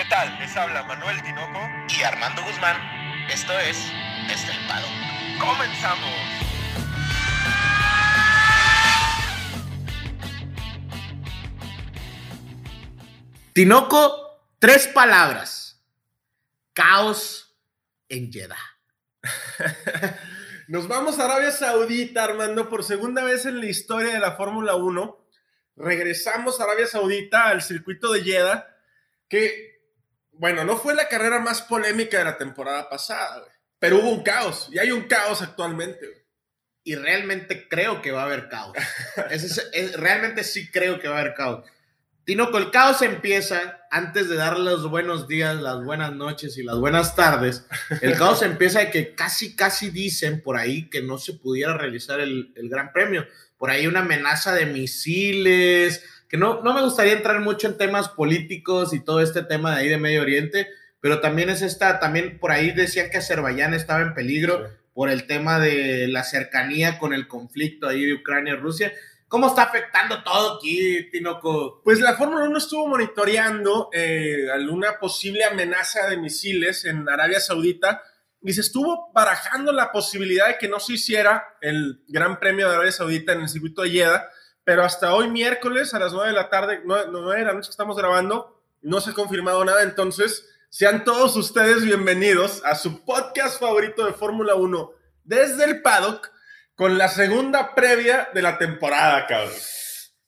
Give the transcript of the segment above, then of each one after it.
¿Qué tal? Les habla Manuel Tinoco y Armando Guzmán. Esto es Estelpado. ¡Comenzamos! Tinoco, tres palabras. Caos en Jeddah. Nos vamos a Arabia Saudita, Armando, por segunda vez en la historia de la Fórmula 1. Regresamos a Arabia Saudita, al circuito de Jeddah, que, bueno, no fue la carrera más polémica de la temporada pasada, pero hubo un caos, y hay un caos actualmente. Y realmente creo que va a haber caos. realmente sí creo que va a haber caos. Tinoco, el caos empieza antes de dar los buenos días, las buenas noches y las buenas tardes. El caos empieza de que casi, casi dicen por ahí que no se pudiera realizar el, el Gran Premio. Por ahí una amenaza de misiles, que no, no me gustaría entrar mucho en temas políticos y todo este tema de ahí de Medio Oriente, pero también es esta, también por ahí decían que Azerbaiyán estaba en peligro por el tema de la cercanía con el conflicto ahí de Ucrania y Rusia. ¿Cómo está afectando todo aquí, Tinoco? Pues la Fórmula 1 estuvo monitoreando eh, alguna posible amenaza de misiles en Arabia Saudita y se estuvo barajando la posibilidad de que no se hiciera el Gran Premio de Arabia Saudita en el circuito de Jeddah, pero hasta hoy miércoles a las 9 de la tarde, 9, de la noche que estamos grabando, no se ha confirmado nada, entonces sean todos ustedes bienvenidos a su podcast favorito de Fórmula 1 desde el paddock con la segunda previa de la temporada, cabrón.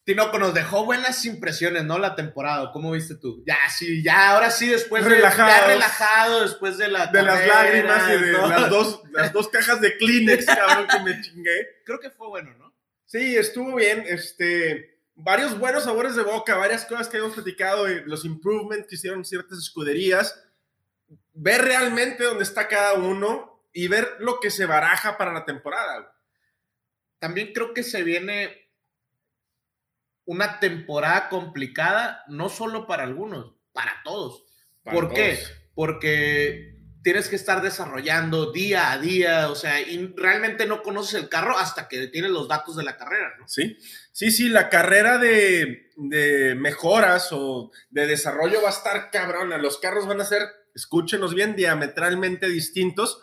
Tinoco nos dejó buenas impresiones, ¿no? La temporada, ¿cómo viste tú? Ya, sí, ya, ahora sí, después relajado, de, ya relajado, después de la De las lágrimas y de las, dos, las dos cajas de Kleenex, cabrón, que me chingué. Creo que fue bueno, ¿no? Sí, estuvo bien, este, varios buenos sabores de boca, varias cosas que hemos platicado, los improvements que hicieron ciertas escuderías, ver realmente dónde está cada uno y ver lo que se baraja para la temporada, también creo que se viene una temporada complicada, no solo para algunos, para todos. ¿Por qué? Porque tienes que estar desarrollando día a día, o sea, y realmente no conoces el carro hasta que tienes los datos de la carrera, ¿no? Sí, sí, sí, la carrera de, de mejoras o de desarrollo va a estar cabrona, los carros van a ser, escúchenos bien, diametralmente distintos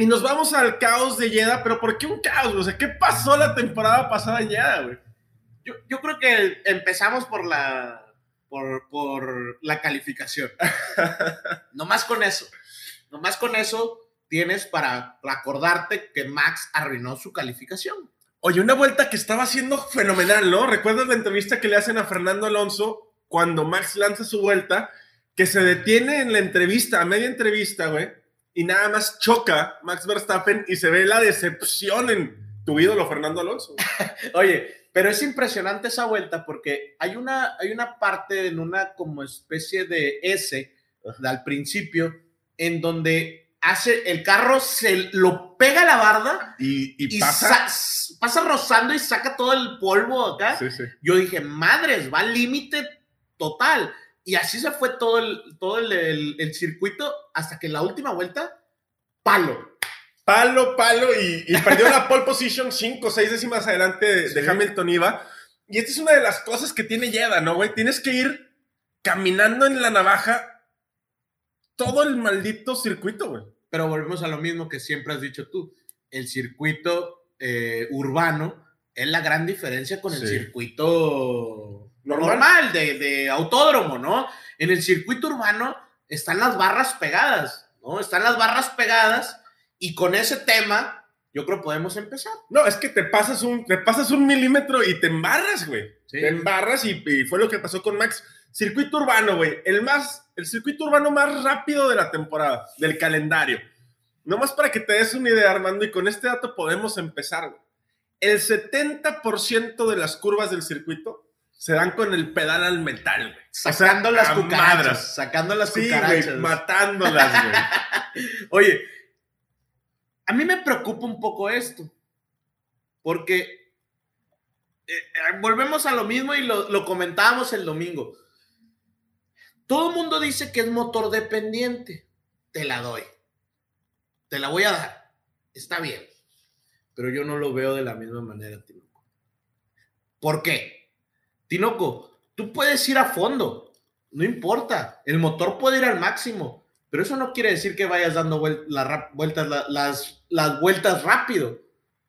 y nos vamos al caos de Yeda, pero ¿por qué un caos? O sea, ¿qué pasó la temporada pasada en Yeda, güey? Yo, yo, creo que empezamos por la, por, por la calificación. Nomás con eso. Nomás con eso tienes para acordarte que Max arruinó su calificación. Oye, una vuelta que estaba haciendo fenomenal, ¿no? ¿Recuerdas la entrevista que le hacen a Fernando Alonso cuando Max lanza su vuelta? Que se detiene en la entrevista, a media entrevista, güey y nada más choca Max Verstappen y se ve la decepción en tu ídolo Fernando Alonso. Oye, pero es impresionante esa vuelta porque hay una, hay una parte en una como especie de S al principio en donde hace el carro se lo pega a la barda y, pasa pasa rozando y saca todo el polvo acá. Yo dije, madres, va al límite total. Y así se fue todo el, todo el, circuito hasta que la última vuelta, palo. Palo, palo, y, perdió la pole position cinco o seis décimas adelante de, Hamilton iba. Y esta es una de las cosas que tiene Yeda, ¿no, güey? Tienes que ir caminando en la navaja todo el maldito circuito, güey. Pero volvemos a lo mismo que siempre has dicho tú. El circuito eh, urbano es la gran diferencia con el circuito normal, de, autódromo, ¿no? En el circuito urbano están las barras pegadas, ¿no? Están las barras pegadas y con ese tema yo creo podemos empezar. No, es que te pasas un, te pasas un milímetro y te embarras, güey. Te embarras y, fue lo que pasó con Max. Circuito urbano, güey. El más, el circuito urbano más rápido de la temporada, del calendario. Nomás para que te des una idea, Armando, y con este dato podemos empezar, güey. El 70% de las curvas del circuito se dan con el pedal al metal, güey. Sacando las cucarachas. Sacando las sí, cucarachas. matándolas, güey. Oye, a mí me preocupa un poco esto. Porque eh, eh, volvemos a lo mismo y lo, lo comentábamos el domingo. Todo el mundo dice que es motor dependiente. Te la doy. Te la voy a dar. Está bien. Pero yo no lo veo de la misma manera, Tinoco. ¿Por qué? Tinoco, tú puedes ir a fondo, No importa. El motor puede ir al máximo. Pero eso no quiere decir que vayas dando vueltas, la- las, las vueltas rápido.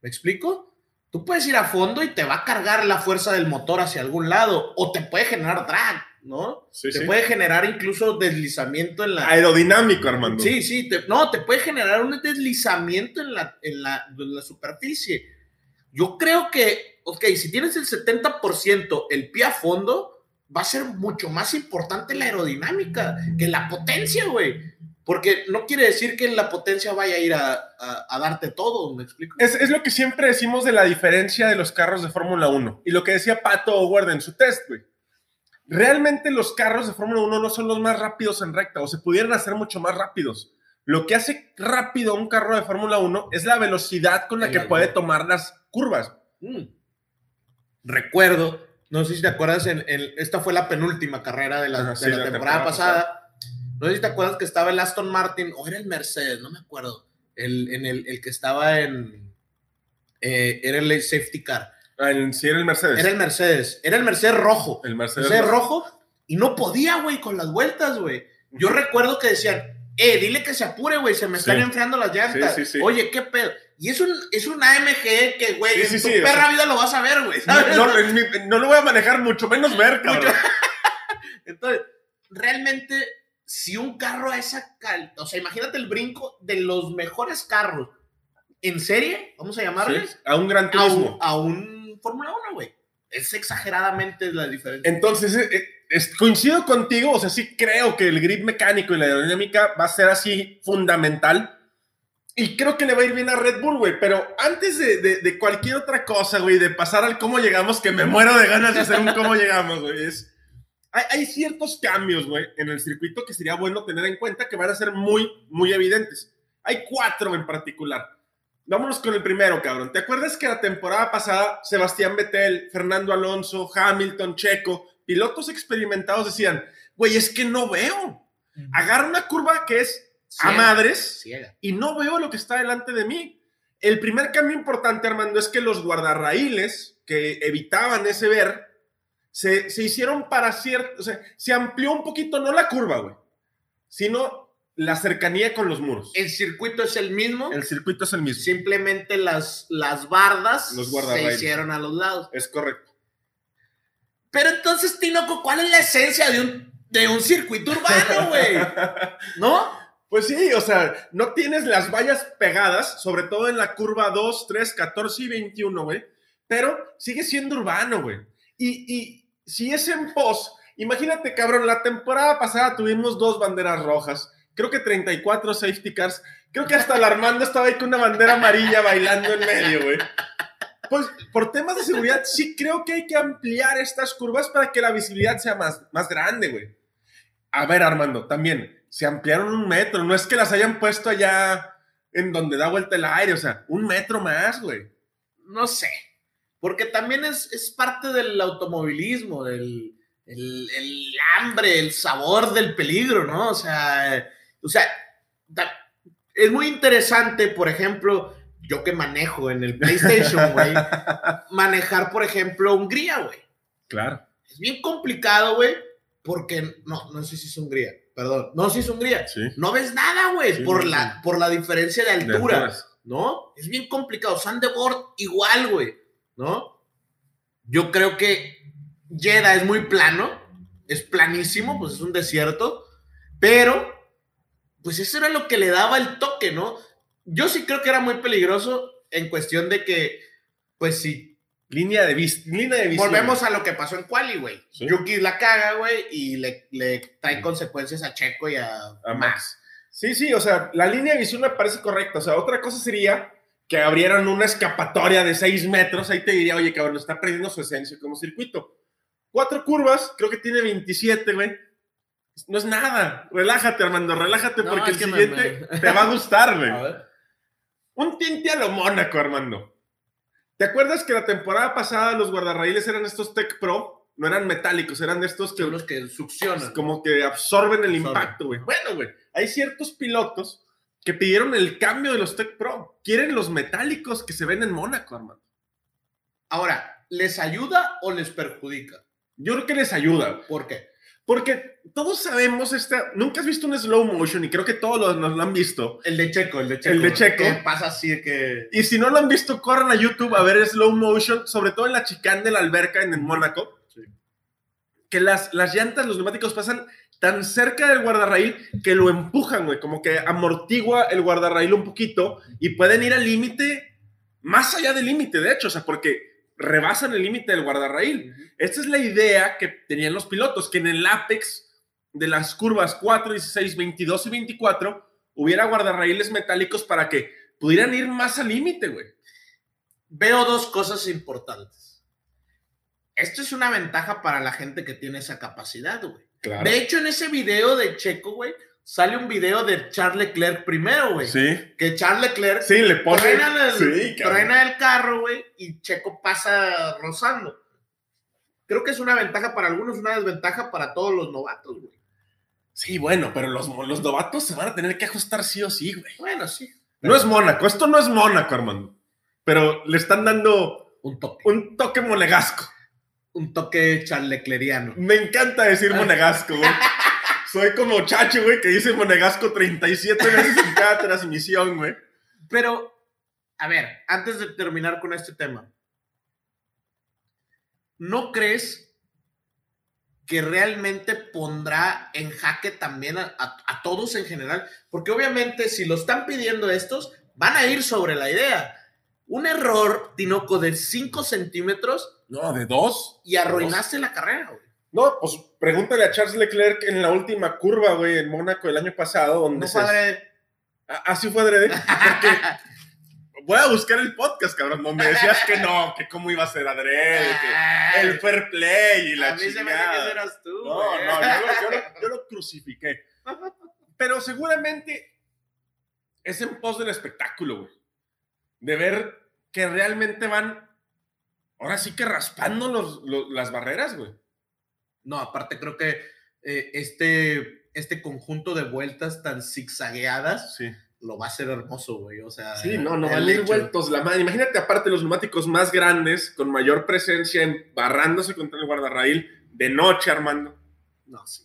¿Me explico? Tú puedes ir a fondo y te va a cargar la fuerza del motor hacia algún lado. O te puede generar drag, ¿no? Sí, te sí. puede generar incluso deslizamiento en la, Aerodinámico, Armando. Sí, sí, te- no, te puede generar un deslizamiento en la, en, la, en la superficie. Yo creo que, ok, si tienes el 70% el pie a fondo, va a ser mucho más importante la aerodinámica que la potencia, güey. Porque no quiere decir que la potencia vaya a ir a, a- a darte todo, ¿me explico? Es, es lo que siempre decimos de la diferencia de los carros de Fórmula 1. Y lo que decía Pato Howard en su test, güey. Realmente los carros de Fórmula 1 no son los más rápidos en recta, o se pudieran hacer mucho más rápidos. Lo que hace rápido un carro de Fórmula 1 es la velocidad con la que puede tomar las curvas. Mm. Recuerdo, no sé si te acuerdas, en, en- esta fue la penúltima carrera de la, Ajá, de sí, la la temporada, temporada pasada. No sé si te acuerdas que estaba el Aston Martin, o era el Mercedes, no me acuerdo. El, en el, el que estaba en. eh, era el safety car. Ah, Sí, era el Mercedes. Era el Mercedes. Era el Mercedes rojo. el Mercedes. Mercedes rojo. Y no podía, güey, con las vueltas, güey. Yo recuerdo que decían, eh, dile que se apure, güey, se me están Sí. enfriando las llantas. Sí, sí, sí. Oye, qué pedo. Y es un, es un AMG que, güey, en tu perra vida lo vas a ver, güey. No, no, no lo voy a manejar mucho menos ver, cabrón. Entonces, realmente, si un carro a esa cal, o sea, imagínate el brinco de los mejores carros en serie, vamos a llamarles, a un gran a turismo. un, a un Fórmula 1, güey. Es exageradamente la diferencia. Entonces, eh, eh, coincido contigo, o sea, sí creo que el grip mecánico y la aerodinámica va a ser así fundamental. Y creo que le va a ir bien a Red Bull, güey. Pero antes de, de- de cualquier otra cosa, güey, de pasar al cómo llegamos, que me muero de ganas de hacer un cómo llegamos, güey, es... Hay, hay ciertos cambios, güey, en el circuito que sería bueno tener en cuenta que van a ser muy, muy evidentes. Hay cuatro en particular. Vámonos con el primero, cabrón. ¿Te acuerdas que la temporada pasada Sebastián Vettel, Fernando Alonso, Hamilton, Checo, pilotos experimentados decían, güey, es que no veo. Agarra una curva que es a madres ciega. y no veo lo que está delante de mí. El primer cambio importante, Armando, es que los guardarraíles que evitaban ese ver se, se hicieron para cierto, o sea, se amplió un poquito, no la curva, güey, sino la cercanía con los muros. El circuito es el mismo, El circuito es el mismo. simplemente las, las bardas Los se hicieron a los lados. Es correcto. Pero entonces, Tinoco, ¿cuál es la esencia de un, de un circuito urbano, güey? ¿No? Pues sí, o sea, no tienes las vallas pegadas, sobre todo en la curva 2, 3, 14 y 21, güey, pero sigue siendo urbano, güey. Y, y si es en pos, imagínate, cabrón, la temporada pasada tuvimos dos banderas rojas, creo que 34 safety cars, creo que hasta el Armando estaba ahí con una bandera amarilla bailando en medio, güey. Pues por temas de seguridad, sí creo que hay que ampliar estas curvas para que la visibilidad sea más, más grande, güey. A ver, Armando, también, se ampliaron un metro, no es que las hayan puesto allá en donde da vuelta el aire, o sea, un metro más, güey. No sé. Porque también es, es parte del automovilismo, el, el hambre, el sabor del peligro, ¿no? O sea, o sea, es muy interesante, por ejemplo, yo que manejo en el PlayStation, güey, manejar, por ejemplo, Hungría, güey. Claro. Es bien complicado, güey, porque no, no sé si es Hungría, perdón, no, si es Hungría. Sí. No ves nada, güey, Sí, por, la, por la diferencia de altura. ¿no? Es bien complicado. Sandeboard igual, güey, ¿no? Yo creo que Jeddah es muy plano, es planísimo, pues es un desierto, pero pues eso era lo que le daba el toque, ¿no? Yo sí creo que era muy peligroso en cuestión de que, pues sí, Línea de, línea de visión. volvemos a lo que pasó en Quali, güey. Sí. Yuki la caga, güey, y le, le trae consecuencias a Checo y a, A Max. Sí, sí, o sea, la línea de visión me parece correcta. O sea, otra cosa sería que abrieran una escapatoria de 6 metros. Ahí te diría, oye, cabrón, está perdiendo su esencia como circuito. Cuatro curvas, creo que tiene 27, güey. No es nada. Relájate, Armando, relájate No, porque el siguiente me- te va a gustar, güey. A. Un tinte a lo Mónaco, Armando. ¿Te acuerdas que la temporada pasada los guardarraíles eran estos Tech Pro? No eran metálicos, eran estos que Son los que succionan. como que absorben el Absorben. impacto, güey. Bueno, güey, hay ciertos pilotos que pidieron el cambio de los Tech Pro. Quieren los metálicos que se ven en Mónaco, Armando. Ahora, ¿les ayuda o les perjudica? Yo creo que les ayuda. ¿Por qué? Porque todos sabemos esta. Nunca has visto un slow motion y creo que todos los- nos lo han visto. El de Checo, el de Checo. El de Checo. Que pasa así que. Y si no lo han visto, corran a YouTube a ver slow motion, sobre todo en la chicane de la alberca en el Mónaco. Sí. Que las, las llantas, los neumáticos pasan tan cerca del guardarraíl que lo empujan, güey. Como que amortigua el guardarraíl un poquito y pueden ir al límite, más allá del límite, de hecho, o sea, porque rebasan el límite del guardarraíl. Esta es la idea que tenían los pilotos, que en el apex de las curvas 4, 16, 22 y 24 hubiera guardarraíles metálicos para que pudieran ir más al límite, güey. Veo dos cosas importantes. Esto es una ventaja para la gente que tiene esa capacidad, güey. Claro. De hecho, en ese video de Checo, güey, sale un video de Charles Leclerc primero, güey. Sí. Que Charles Leclerc Sí, le pone. truena, el, Sí, el carro, güey, y Checo pasa rozando. Creo que es una ventaja para algunos, una desventaja para todos los novatos, güey. Sí, bueno, pero los, los novatos se van a tener que ajustar sí o sí, güey. Bueno, sí. No es Mónaco, esto no es Mónaco, hermano. Pero le están dando Un toque. un toque monegasco. Un toque charlecleriano. Me encanta decir monegasco, güey. Soy como Chacho, güey, que dice monegasco 37 veces en cada transmisión, güey. Pero, a ver, antes de terminar con este tema, ¿no crees que realmente pondrá en jaque también a, a- a todos en general? Porque obviamente si lo están pidiendo estos, van a ir sobre la idea. Un error, Tinoco, de 5 centímetros No, de dos. y arruinaste la carrera, güey. No, pues pregúntale a Charles Leclerc en la última curva, güey, en Mónaco el año pasado, donde No se... padre. Ah, Así fue adrede. Porque voy a buscar el podcast, cabrón, donde decías que no, que cómo iba a ser adrede, que el fair play y la a mí se me hace que chingada. eras tú. No, güey. no, yo lo, yo lo- yo lo crucifiqué. Pero seguramente es en pos del espectáculo, güey. De ver que realmente van, ahora sí que raspando los- los- las barreras, güey. No, aparte creo que eh, este, este conjunto de vueltas tan zigzagueadas Sí. Lo va a hacer hermoso, güey. O sea, Sí, no, no van a ir vueltos la madre. Imagínate, aparte, los neumáticos más grandes, con mayor presencia, embarrándose contra el guardarraíl, de noche, Armando. No, sí.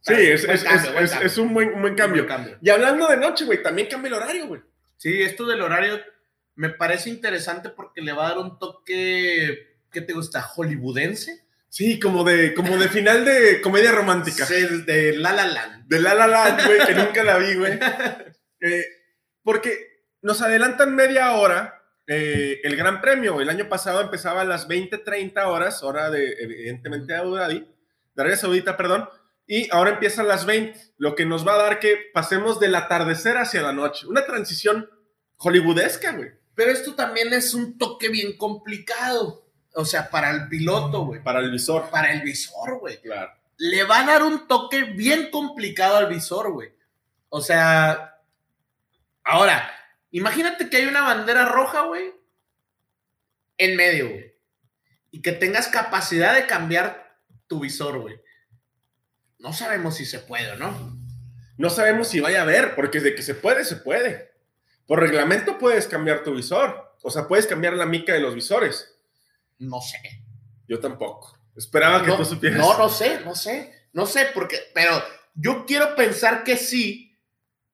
Sí, es, cambio, un buen, un buen cambio. Buen cambio. Y hablando de noche, güey, también cambia el horario, güey. Sí, esto del horario me parece interesante porque le va a dar un toque, ¿qué te gusta? ¿Hollywoodense? Sí, como de, como de final de comedia romántica. Sí, de La La Land. De La La Land, güey, que nunca la vi, güey. Eh, porque nos adelantan media hora eh, el Gran Premio. El año pasado empezaba a las 20, 30 horas, hora de, evidentemente, de Abu Dhabi, de Arabia Saudita, perdón. Y ahora empieza a las 20, lo que nos va a dar que pasemos del atardecer hacia la noche. Una transición hollywoodesca, güey. Pero esto también es un toque bien complicado. O sea, para el piloto, güey. Para el visor. Para el visor, güey. Claro. le va a dar un toque bien complicado al visor, güey. O sea, ahora, imagínate que hay una bandera roja, güey, en medio, güey. Y que tengas capacidad de cambiar tu visor, güey. No sabemos si se puede o no. No sabemos si vaya a haber, porque de que se puede, se puede. Por reglamento puedes cambiar tu visor. O sea, puedes cambiar la mica de los visores. No sé. Yo tampoco. Esperaba que no, tú supieras. No, no sé, no sé. No sé, porque, pero yo quiero pensar que sí,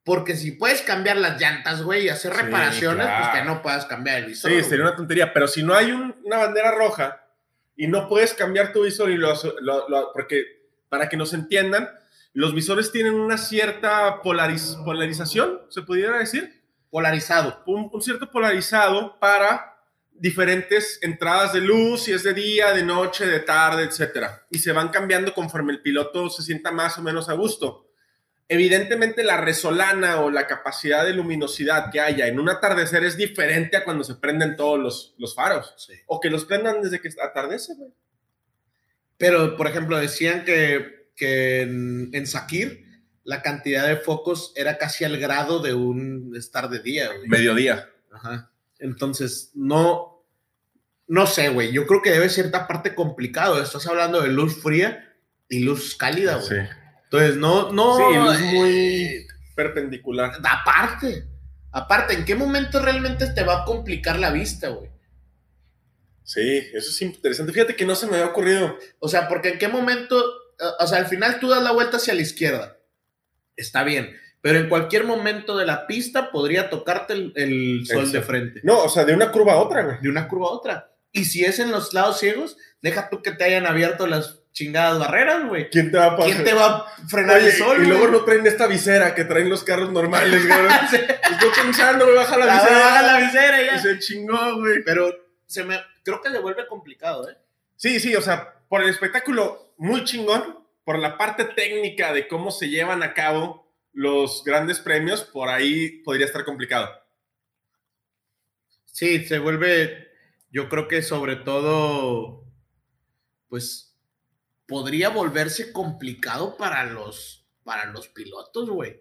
porque si puedes cambiar las llantas, güey, y hacer Sí, reparaciones, pues claro. que no puedas cambiar el visor. Sí, güey. sería una tontería, pero si no hay un- una bandera roja y no puedes cambiar tu visor y lo, lo- lo- porque para que nos entiendan, los visores tienen una cierta polariz- polarización, se pudiera decir, Polarizado. un, un cierto polarizado para diferentes entradas de luz, si es de día, de noche, de tarde, etcétera, y se van cambiando conforme el piloto se sienta más o menos a gusto. Evidentemente la resolana o la capacidad de luminosidad que haya en un atardecer es diferente a cuando se prenden todos los, los faros. Sí. O que los prendan desde que atardece, güey. Pero, por ejemplo, decían que, que en, en Sakir la cantidad de focos era casi al grado de un estar de día, güey. Mediodía. Ajá. Entonces, no, no sé, güey. Yo creo que debe ser esta parte complicado. Estás hablando de luz fría y luz cálida, güey. Sí. Entonces, no, no. Sí, eh, muy perpendicular. Aparte, aparte, ¿en qué momento realmente te va a complicar la vista, güey? Sí, eso es interesante. Fíjate que no se me había ocurrido. O sea, porque en qué momento o sea, al final tú das la vuelta hacia la izquierda. Está bien. Pero en cualquier momento de la pista podría tocarte el, el sol sol. de frente. No, o sea, de una curva a otra, güey. De una curva a otra. Y si es en los lados ciegos, deja tú que te hayan abierto las chingadas barreras, güey. ¿Quién te va a pasar? ¿Quién te va a frenar Oye, el sol? y luego no traen esta visera que traen los carros normales, güey. Estoy pensando, me baja la Ah, visera. baja la visera Y ya. se chingó, güey. Pero se me, creo que le vuelve complicado, ¿eh? Sí, sí, o sea, por el espectáculo muy chingón, por la parte técnica de cómo se llevan a cabo los grandes premios, por ahí podría estar complicado. Sí, se vuelve, yo creo que sobre todo, pues, podría volverse complicado para los, para los pilotos, güey.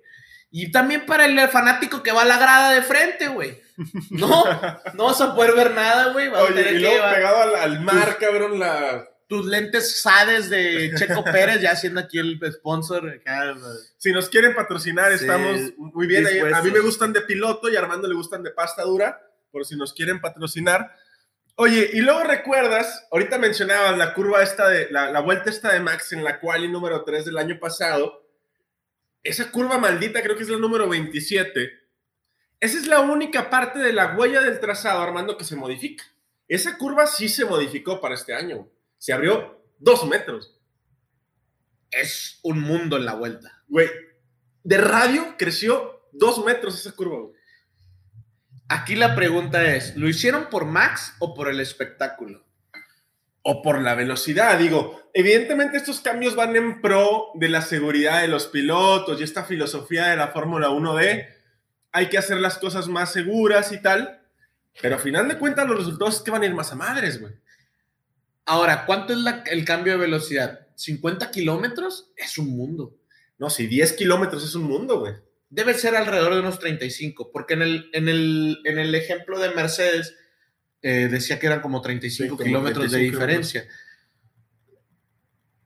Y también para el fanático que va a la grada de frente, güey. No, no vas a poder ver nada, güey. Vas a Oye, tener y luego pegado al, al mar, cabrón, la... tus lentes Sades de Checo Pérez, ya siendo aquí el sponsor. Si nos quieren patrocinar, Sí, estamos muy bien. A mí me gustan de piloto y a Armando le gustan de pasta dura, por si nos quieren patrocinar. Oye, y luego recuerdas, ahorita mencionabas la curva esta de, la, la vuelta esta de Max en la quali número 3 del año pasado. Esa curva maldita creo que es la número 27. Esa es la única parte de la huella del trazado, Armando, que se modifica. Esa curva sí se modificó para este año. Se abrió dos metros. Es un mundo en la vuelta. Güey, de radio creció dos metros esa curva, güey. Aquí la pregunta es, ¿lo hicieron por Max o por el espectáculo? O por la velocidad, digo. Evidentemente estos cambios van en pro de la seguridad de los pilotos y esta filosofía de la Fórmula 1 de hay que hacer las cosas más seguras y tal. Pero a final de cuentas los resultados es que van a ir más a madres, güey. Ahora, ¿cuánto es el cambio de velocidad? ¿50 kilómetros? Es un mundo. No, si 10 kilómetros es un mundo, güey. Debe ser alrededor de unos 35, porque en el, en el, en el ejemplo de Mercedes eh, decía que eran como 35 Sí, como kilómetros de 35 diferencia.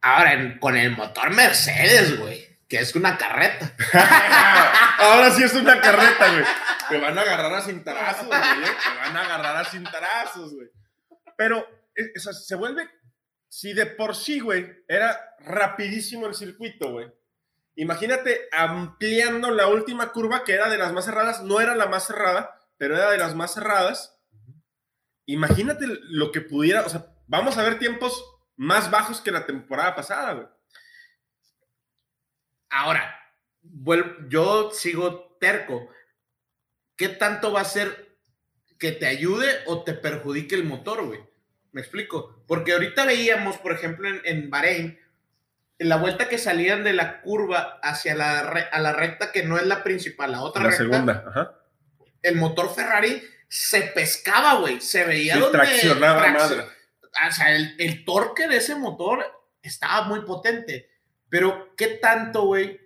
Ahora, en- con el motor Mercedes, güey, que es una carreta. Ahora sí es una carreta, güey. Te van a agarrar a cintarazos, güey. ¿eh? Te van a agarrar a cintarazos, güey. Pero, o sea, se vuelve. Si de por sí, güey, era rapidísimo el circuito, güey. Imagínate ampliando la última curva, que era de las más cerradas. No era la más cerrada, pero era de las más cerradas. Imagínate lo que pudiera. O sea, vamos a ver tiempos más bajos que la temporada pasada, güey. Ahora, vuel- yo sigo terco. ¿Qué tanto va a ser que te ayude o te perjudique el motor, güey? Me explico. Porque ahorita veíamos, por ejemplo, en, en Bahrein, la vuelta que salían de la curva hacia la, re- a la recta que no es la principal, la otra La recta, segunda, ajá. el motor Ferrari se pescaba, güey. Se veía Sí, donde traccionaba traccio- madre. o sea, el, el torque de ese motor estaba muy potente. Pero, ¿qué tanto, güey?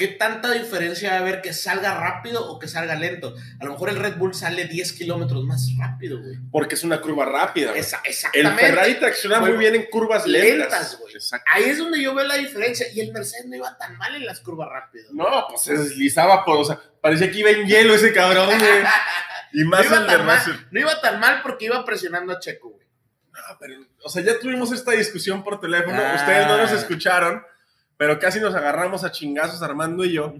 ¿Qué tanta diferencia va a haber que salga rápido o que salga lento? A lo mejor el Red Bull sale 10 kilómetros más rápido, güey. Porque es una curva rápida. güey. Esa- El exactamente. Ferrari tracciona muy Bueno, bien en curvas lentas. lentas, güey. Ahí es donde yo veo la diferencia. Y el Mercedes no iba tan mal en las curvas rápidas. güey. No, pues se deslizaba por, o sea, parecía que iba en hielo ese cabrón, güey. Y No más iba, el de tan Russell. mal, no iba tan mal porque iba presionando a Checo, güey. No, pero, o sea, ya tuvimos esta discusión por teléfono. Ah. Ustedes no nos escucharon, pero casi nos agarramos a chingazos Armando y yo.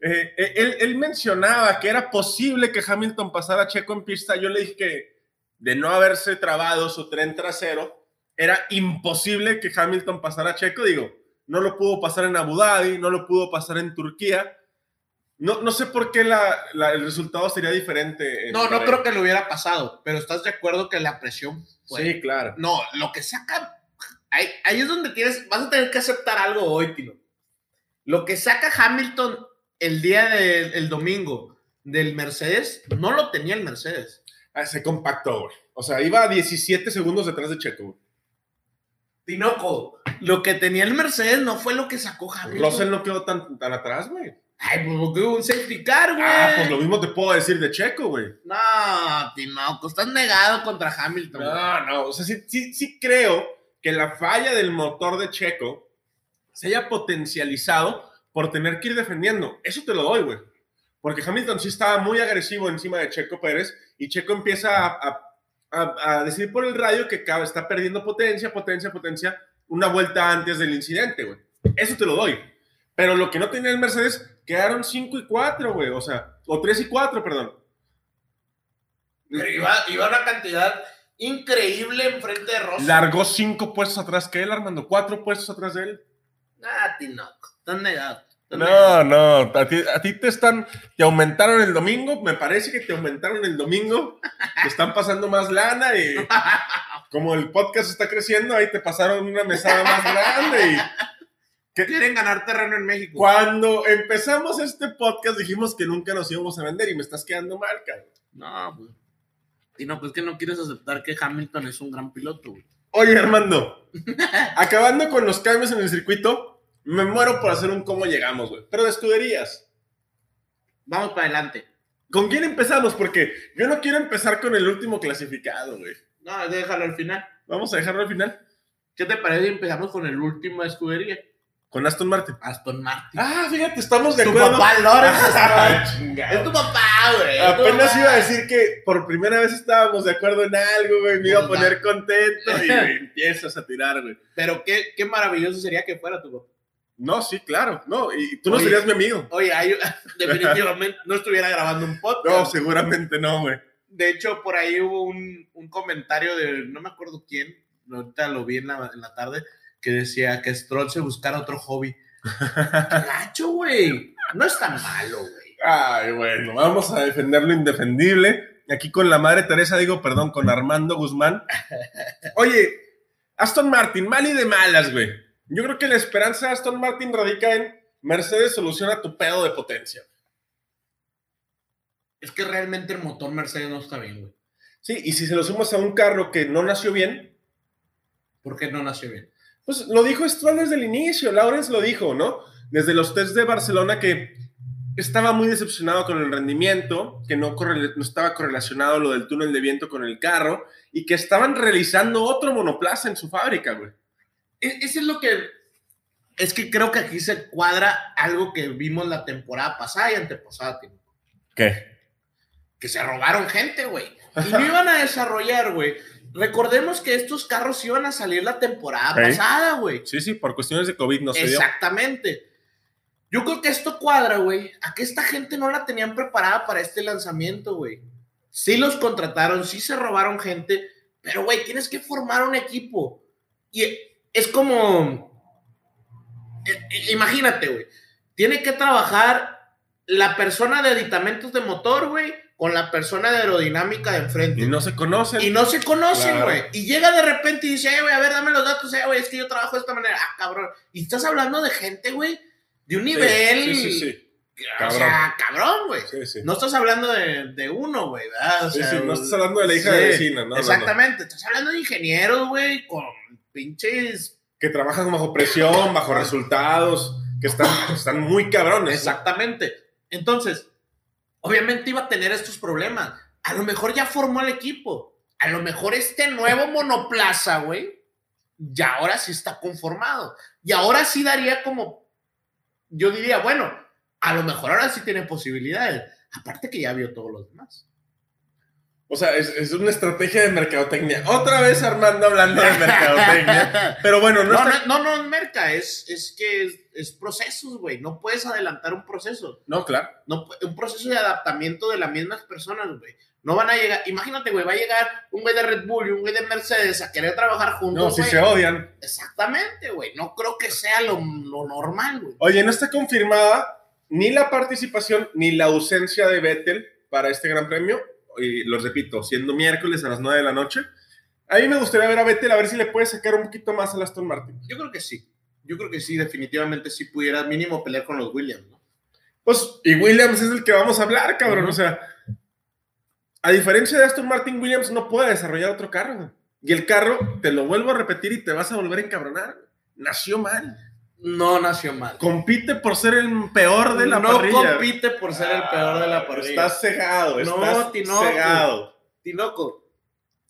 Eh, eh, él, él mencionaba que era posible que Hamilton pasara a Checo en pista. Yo le dije que de no haberse trabado su tren trasero, era imposible que Hamilton pasara a Checo. Digo, no lo pudo pasar en Abu Dhabi, no lo pudo pasar en Turquía. No, no sé por qué la- la- el resultado sería diferente. en No, no creo que lo hubiera pasado, pero ¿estás de acuerdo que la presión fue? Sí, claro. No, lo que saca. Ahí, ahí es donde tienes. Vas a tener que aceptar algo hoy, Tino. Lo que saca Hamilton el día del domingo del Mercedes, no lo tenía el Mercedes. Ah, se compactó, güey. O sea, iba a 17 segundos detrás de Checo. güey. Tinoco, lo que tenía el Mercedes no fue lo que sacó Hamilton. Russell no quedó tan, tan atrás, güey. Ay, pues porque hubo un safety car, güey. Ah, pues lo mismo te puedo decir de Checo, güey. No, Tinoco, estás negado contra Hamilton. güey. No, no, o sea, sí, sí, sí creo que la falla del motor de Checo se haya potencializado por tener que ir defendiendo. Eso te lo doy, güey. Porque Hamilton sí estaba muy agresivo encima de Checo Pérez y Checo empieza a, decir por el radio que está perdiendo potencia, potencia, potencia. una vuelta antes del incidente, güey. Eso te lo doy. Pero lo que no tenía el Mercedes, quedaron 5 y 4, güey. O sea, o 3 y 4, perdón. Iba, iba una cantidad increíble enfrente de Rosa. Largó 5 puestos atrás que él, Armando. 4 puestos atrás de él. Ah, Tinoco. Están negados. están negados. No, no, a ti, a ti te están, te aumentaron el domingo, me parece que te aumentaron el domingo, te están pasando más lana y como el podcast está creciendo, ahí te pasaron una mesada más grande y Quieren ganar terreno en México. cuando empezamos este podcast dijimos que nunca nos íbamos a vender y me estás quedando mal, cabrón. No, pues. Tinoco, es que no quieres aceptar que Hamilton es un gran piloto, güey. Oye, Armando, acabando con los cambios en el circuito, me muero por hacer un cómo llegamos, güey, pero de escuderías. Vamos para adelante. ¿Con quién empezamos? Porque yo no quiero empezar con el último clasificado, güey. No, déjalo al final. Vamos a dejarlo al final. ¿Qué te parece si empezamos con el último de escudería? Con Aston Martin. Aston Martin. Ah, fíjate, estamos de tu acuerdo. papá, Lawrence Ah, chingado. Es tu papá, güey. tu Apenas papá. iba a decir que por primera vez estábamos de acuerdo en algo, güey. Me iba a poner contento y empiezas a tirar, güey. Pero qué, qué maravilloso sería que fuera tu papá. No, sí, claro. No, y tú no serías mi amigo. Oye, hay- definitivamente no estuviera grabando un podcast. No, seguramente no, güey. De hecho, por ahí hubo un, un comentario de, no me acuerdo quién, ahorita lo vi en la, en la tarde, que decía que Stroll se buscara otro hobby. ¡Qué gacho, güey! No es tan malo, güey. Ay, bueno, vamos a defender lo indefendible. Aquí con la madre Teresa, digo, perdón, con Armando Guzmán. Oye, Aston Martin, mal y de malas, güey. Yo creo que la esperanza de Aston Martin radica en Mercedes soluciona tu pedo de potencia. Es que realmente el motor Mercedes no está bien, güey. Sí, y si se lo sumas a un carro que no nació bien, ¿Por qué no nació bien? Pues lo dijo Stroll desde el inicio, Lawrence lo dijo, ¿no? Desde los test de Barcelona que estaba muy decepcionado con el rendimiento, que no, estaba correlacionado lo del túnel de viento con el carro y que estaban realizando otro monoplaza en su fábrica, güey. E- Eso es lo que. Es que creo que aquí se cuadra algo que vimos la temporada pasada y antepasada, tío. ¿Qué? Que se robaron gente, güey. Y no iban a desarrollar, güey. Recordemos que estos carros iban a salir la temporada pasada, güey. Sí, sí, por cuestiones de COVID no se dio. Exactamente. Yo creo que esto cuadra, güey. A que esta gente no la tenían preparada para este lanzamiento, güey. Sí los contrataron, sí se robaron gente, pero, güey, tienes que formar un equipo. Y es como. eh, eh, Imagínate, güey. Tiene que trabajar la persona de aditamentos de motor, güey, con la persona de aerodinámica de enfrente. Y no se conocen. Y no se conocen, Claro. güey. Y llega de repente y dice, eh, güey, a ver, dame los datos, eh, güey, es que yo trabajo de esta manera. Ah, cabrón. Y estás hablando de gente, güey, de un Sí, nivel. Sí, sí, sí. O sea, cabrón, güey. Sí, sí. No estás hablando de, de uno, güey, ¿verdad? O Sí, sea, sí, no estás hablando de la hija de vecina, ¿no? no, no. Exactamente. Estás hablando de ingenieros, güey, con pinches. Que trabajan bajo presión, bajo resultados, que están, están muy cabrones. Exactamente. Entonces, obviamente iba a tener estos problemas. A lo mejor ya formó el equipo. A lo mejor este nuevo monoplaza, güey, ya ahora sí está conformado. Y ahora sí daría como, yo diría, bueno, a lo mejor ahora sí tiene posibilidades. Aparte que ya vio todos los demás. O sea, es, es una estrategia de mercadotecnia. Otra vez Armando hablando de mercadotecnia. Pero bueno, no, No, está... no, no, no, Merca, es, es que es, es procesos, güey. No puedes adelantar un proceso. No, claro. No, un proceso de adaptamiento de las mismas personas, güey. No van a llegar, imagínate, güey, va a llegar un güey de Red Bull y un güey de Mercedes a querer trabajar juntos. No, si se odian. Exactamente, güey. No creo que sea lo, lo normal, güey. Oye, no está confirmada ni la participación ni la ausencia de Vettel para este gran premio. Y lo repito, siendo miércoles a las 9 de la noche. A mí me gustaría ver a Vettel a ver si le puede sacar un poquito más al Aston Martin. Yo creo que sí. Yo creo que sí, definitivamente sí pudiera mínimo pelear con los Williams, ¿no? Pues, y Williams es el que vamos a hablar, cabrón. Ujú. O sea, a diferencia de Aston Martin, Williams no puede desarrollar otro carro. Y el carro, te lo vuelvo a repetir y te vas a volver a encabronar. Nació mal. No nació mal. Compite por ser el peor de la no parrilla. compite por ser el peor de la parrilla. Estás cegado, No, estás Tinoco. cegado. Tinoco,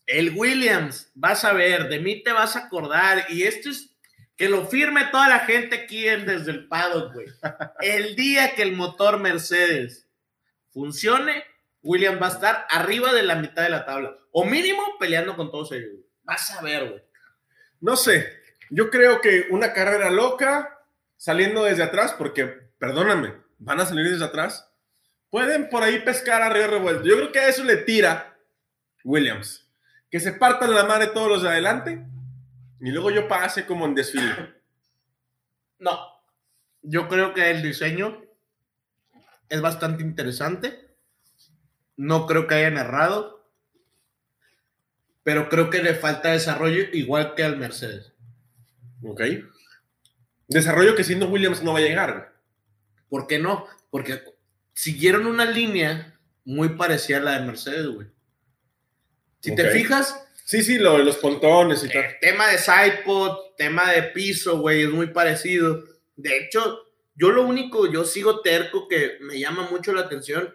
el Williams, vas a ver, de mí te vas a acordar, y esto es que lo firme toda la gente aquí en- desde el paddock, güey. El día que el motor Mercedes funcione, Williams va a estar arriba de la mitad de la tabla, o mínimo peleando con todos ellos. Vas a ver, güey. No sé. Yo creo que una carrera loca, saliendo desde atrás, porque, perdóname, van a salir desde atrás, pueden por ahí pescar a Río Revuelto. Yo creo que a eso le tira Williams. Que se partan la madre todos los de adelante y luego yo pase como en desfile. No. Yo creo que el diseño es bastante interesante. No creo que hayan errado. Pero creo que le falta desarrollo igual que al Mercedes. Ok. Desarrollo que siendo Williams no va a llegar. ¿Por qué no? Porque siguieron una línea muy parecida a la de Mercedes, güey. Si te fijas, Sí, sí, lo de los pontones y tal. el tema de sidepod, tema de piso, güey, es muy parecido. De hecho, yo lo único, yo sigo terco que me llama mucho la atención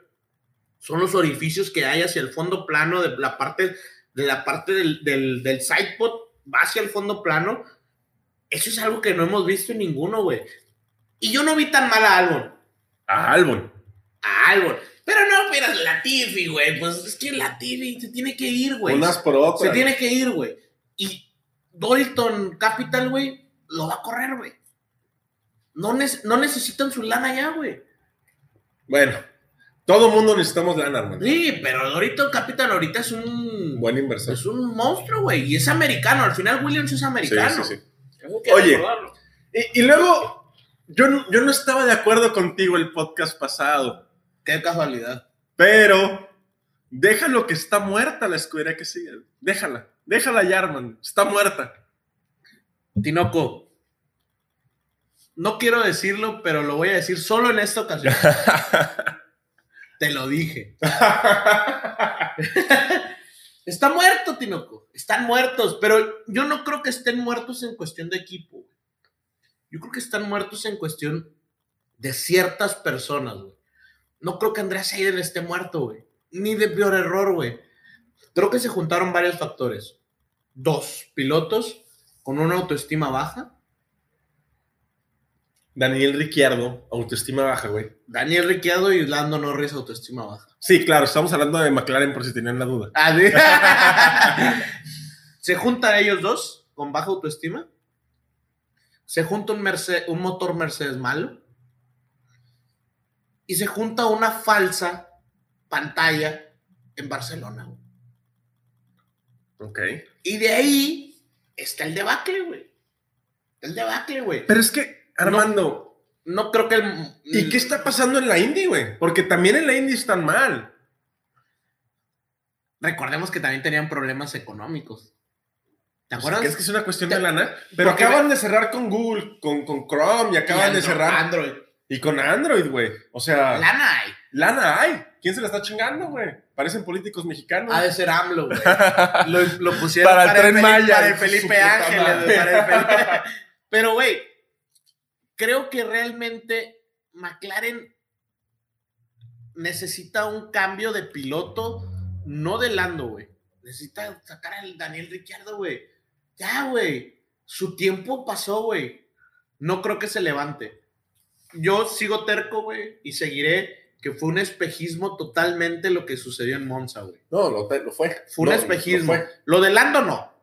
son los orificios que hay hacia el fondo plano de la parte, de la parte del, del, del sidepod, va hacia el fondo plano. Eso es algo que no hemos visto en ninguno, güey. Y yo no vi tan mal a Albon. A Albon. A Albon. Pero no, pero Latifi, güey. Pues es que Latifi se tiene que ir, güey. Unas por otras. Se tiene que ir, güey. Y Dalton Capital, güey, lo va a correr, güey. No, nece- no necesitan su lana ya, güey. Bueno, todo mundo necesitamos lana, hermano. Sí, pero Dalton Capital ahorita es un. Buen inversor. Es un monstruo, güey. Y es americano. Al final, Williams es Sí, americano. sí, sí. Eso que Oye. recordarlo. Y, y luego, yo, no- yo no estaba de acuerdo contigo el podcast pasado, Qué casualidad. pero déjalo que está muerta la escudería que sigue. Déjala, déjala ya, hermano. Está muerta. Tinoco. No quiero decirlo, pero lo voy a decir solo en esta ocasión. Te lo dije. Está muerto, Tinoco. Están muertos, pero yo no creo que estén muertos en cuestión de equipo. Yo creo que están muertos en cuestión de ciertas personas. No creo que Andrés Seiden esté muerto. Ni de peor error, güey. Creo que se juntaron varios factores. Dos, pilotos con una autoestima baja. Daniel Ricciardo, autoestima baja, güey. Daniel Ricciardo y Lando Norris, autoestima baja. Sí, claro, estamos hablando de McLaren por si tenían la duda. Ah, ¿sí? se juntan ellos dos con baja autoestima. Se junta un, Merce- un motor Mercedes malo. Y se junta una falsa pantalla en Barcelona. güey. Ok. Y de ahí está el debacle, güey. El debacle, güey. Pero es que, Armando, No creo que el. ¿y qué está pasando en la Indy, güey? Porque también en la Indy están mal. Recordemos que también tenían problemas económicos. ¿Te O sea, acuerdas? que es que es una cuestión Te- de lana. Pero acaban de cerrar con Google, con, con Chrome y acaban Y de Andro- cerrar. Android. Y con Android, güey. O sea, Lana hay. lana hay. ¿Quién se la está chingando, güey? Parecen políticos mexicanos. Ha de ser AMLO, güey. Lo, lo pusieron Para el Tren Felipe, Maya, para el de Felipe Ángeles. para el Felipe- Pero, güey, creo que realmente McLaren necesita un cambio de piloto, no de Lando, güey. Necesita sacar al Daniel Ricciardo, güey. Ya, güey. Su tiempo pasó, güey. No creo que se levante. Yo sigo terco, güey, y seguiré que fue un espejismo totalmente lo que sucedió en Monza, güey. No, lo, lo fue. Fue un No, espejismo. lo Lo, fue. de Lando no.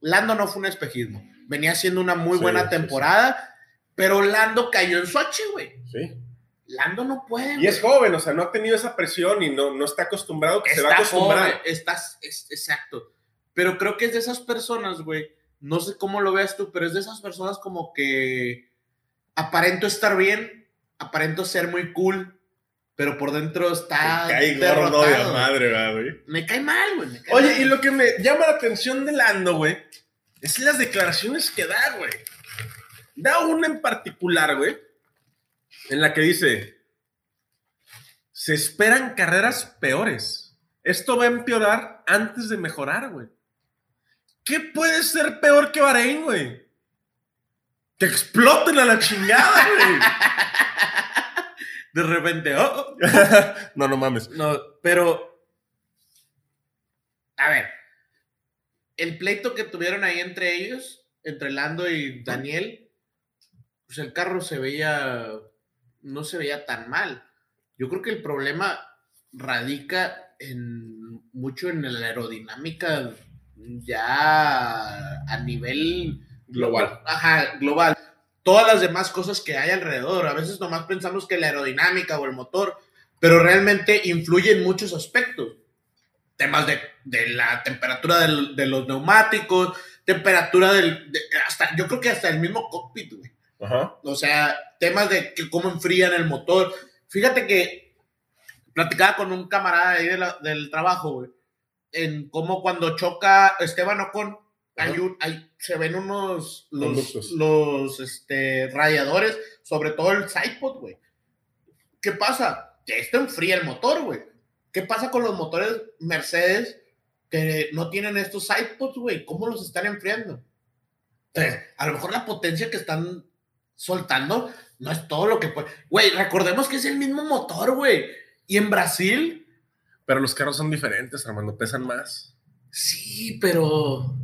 Lando no fue un espejismo. Venía siendo una muy Sí, buena sí, temporada, pero Lando cayó en Sochi, güey. Sí. Lando no puede. Y es joven, o sea, no ha tenido esa presión y no, no está acostumbrado, que se va a Está acostumbrar. estás, es- exacto. Pero creo que es de esas personas, güey. No sé cómo lo veas tú, pero es de esas personas como que aparento estar bien, aparento ser muy cool, pero por dentro está Me cae gordo de la derrotado. madre, güey. Me cae mal, güey. Oye, mal. y lo que me llama la atención de Lando, güey, es las declaraciones que da, güey. Da una en particular, güey, en la que dice, se esperan carreras peores. Esto va a empeorar antes de mejorar, güey. ¿Qué puede ser peor que Bahrein, güey? Que exploten a la chingada, güey. De repente, oh, oh. no, no mames. No, pero. A ver. El pleito que tuvieron ahí entre ellos, entre Lando y Daniel, pues el carro se veía. No se veía tan mal. Yo creo que el problema radica en mucho en la aerodinámica ya a nivel Global. Ajá, global. Todas las demás cosas que hay alrededor. A veces nomás pensamos que la aerodinámica o el motor, pero realmente influye en muchos aspectos. Temas de, de la temperatura del- de los neumáticos, temperatura del. de- hasta, yo creo que hasta el mismo cockpit, güey. Ajá. O sea, temas de que cómo enfrían el motor. Fíjate que platicaba con un camarada ahí de la- del trabajo, güey, en cómo cuando choca Esteban Ocon, hay Ajá. un- hay- se ven unos los, los este, radiadores, sobre todo el sidepod, güey. ¿Qué pasa? Que esto enfría el motor, güey. ¿Qué pasa con los motores Mercedes que no tienen estos sidepods, güey? ¿Cómo los están enfriando? Entonces, a lo mejor la potencia que están soltando no es todo lo que puede. Güey, recordemos que es el mismo motor, güey. Y en Brasil, Pero los carros son diferentes, Armando, pesan más. sí, pero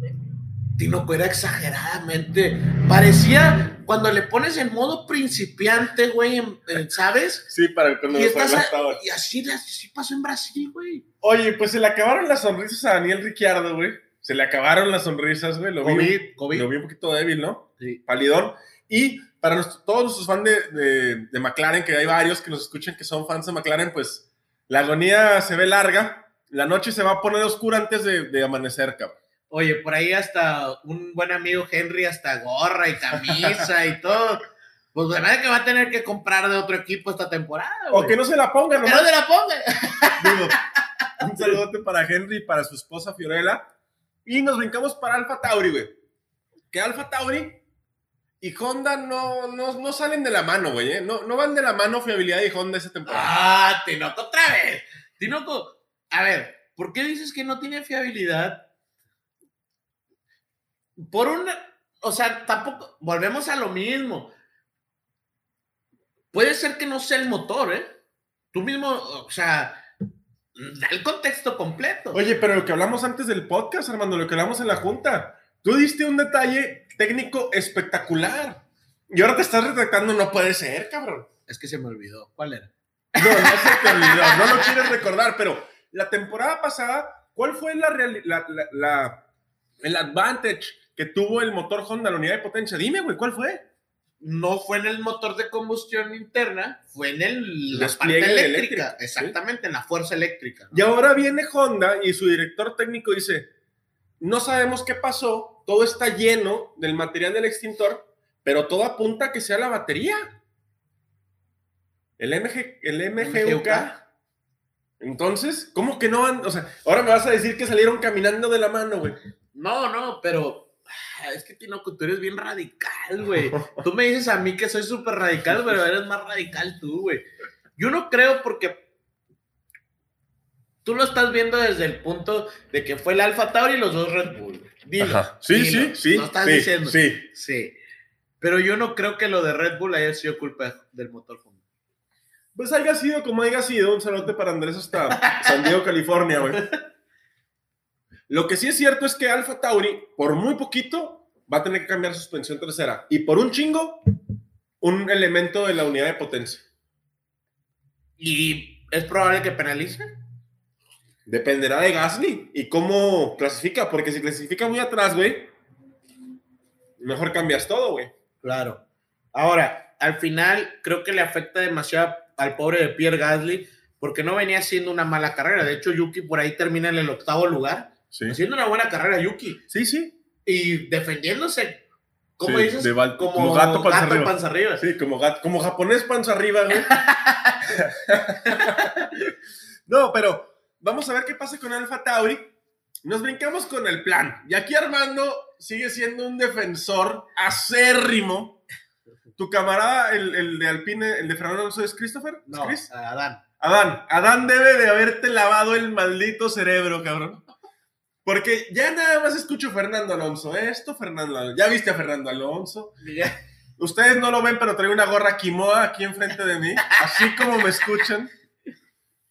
Tinoco era exageradamente. Parecía cuando le pones en modo principiante, güey, ¿sabes? Sí, para cuando Y, estás a- y así, así pasó en Brasil, güey. Oye, pues se le acabaron las sonrisas a Daniel Ricciardo, güey. Se le acabaron las sonrisas, güey. Lo vi, COVID, un- COVID. lo vi un poquito débil, ¿no? Sí. Palidón. Y para todos nuestros fans de, de- de McLaren, que hay varios que nos escuchan que son fans de McLaren, pues la agonía se ve larga. La noche se va a poner oscura antes de, de amanecer, cabrón. Oye, por ahí hasta un buen amigo Henry, hasta gorra y camisa y todo. Pues de verdad que va a tener que comprar de otro equipo esta temporada, O güey. que no se la pongan, Que nomás. no se la ponga. Digo, un saludote para Henry y para su esposa Fiorella. Y nos brincamos para Alfa Tauri, güey. Que Alfa Tauri y Honda no, no, no salen de la mano, güey. ¿eh? No, no van de la mano fiabilidad y Honda esa temporada. Ah, Tinoco, otra vez. Tinoco, a ver, ¿por qué dices que no tiene fiabilidad? Por una, o sea, tampoco, volvemos a lo mismo. Puede ser que no sea el motor, ¿eh? Tú mismo, o sea, da el contexto completo. Oye, pero lo que hablamos antes del podcast, Armando, lo que hablamos en la junta. Tú diste un detalle técnico espectacular. Y ahora te estás retractando, no puede ser, cabrón. Es que se me olvidó. ¿Cuál era? No, no se te olvidó, no lo quieres recordar, pero la temporada pasada, ¿cuál fue la, reali- la, la- la- el advantage que tuvo el motor Honda, la unidad de potencia? Dime, güey, ¿cuál fue? No fue en el motor de combustión interna, fue en el, la parte eléctrica. ¿sí? Exactamente, en la fuerza eléctrica. Y ahora viene Honda y su director técnico dice, no sabemos qué pasó, todo está lleno del material del extintor, pero todo apunta a que sea la batería. El, MG, el MGUK. Entonces, ¿cómo que no van? O sea, ahora me vas a decir que salieron caminando de la mano, güey. No, no, pero ah, es que Tinoco, tú eres bien radical, güey. Tú me dices a mí que soy súper radical, pero eres más radical tú, güey. Yo no creo porque tú lo estás viendo desde el punto de que fue el Alfa Tauri y los dos Red Bull. Dilo, Sí, dilo, sí, sí. Lo estás sí, diciendo. Sí. Sí. Pero yo no creo que lo de Red Bull haya sido culpa del motor Honda. Pues haya sido como haya sido, un saludo para Andrés hasta San Diego, California, güey. Lo que sí es cierto es que Alfa Tauri, por muy poquito, va a tener que cambiar suspensión trasera. Y por un chingo, un elemento de la unidad de potencia. Y es probable que penalice. Dependerá de Gasly y cómo clasifica, porque si clasifica muy atrás, güey, mejor cambias todo, güey. Claro. Ahora, al final creo que le afecta demasiado al pobre de Pierre Gasly porque no venía haciendo una mala carrera. De hecho, Yuki por ahí termina en el octavo lugar, Sí, haciendo una buena carrera Yuki sí. sí. y defendiéndose. ¿Cómo Sí, dices? de como, como gato panza arriba. panza arriba. Sí, como, gat- como japonés panza arriba, güey. no, pero vamos a ver qué pasa con Alfa Tauri. Nos brincamos con el plan. Y aquí Armando sigue siendo un defensor acérrimo. Tu camarada, el, el de Alpine, el de Fernando Alonso, ¿es Christopher? ¿Es No, Chris? Adán. Adán, Adán debe de haberte lavado el maldito cerebro, cabrón. Porque ya nada más escucho Fernando Alonso. Esto, Fernando Alonso. Ya viste a Fernando Alonso. Ustedes no lo ven, pero traigo una gorra Kimoa aquí enfrente de mí, así como me escuchan.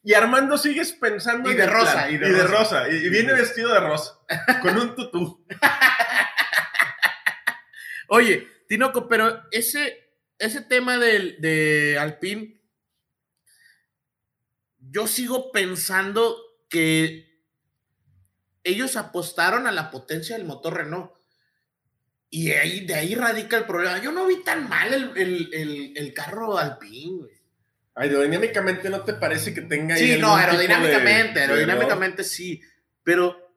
Y Armando sigues pensando Y en de el rosa, plan. y de rosa. Y, y viene vestido de rosa, con un tutú. Oye, Tinoco, pero ese, ese tema del, de Alpine, yo sigo pensando que ellos apostaron a la potencia del motor Renault. Y ahí, de ahí radica el problema. Yo no vi tan mal el, el, el, el carro Alpine, güey. Aerodinámicamente no te parece que tenga Sí, no, de- aerodinámicamente, aerodinámicamente sí. Pero,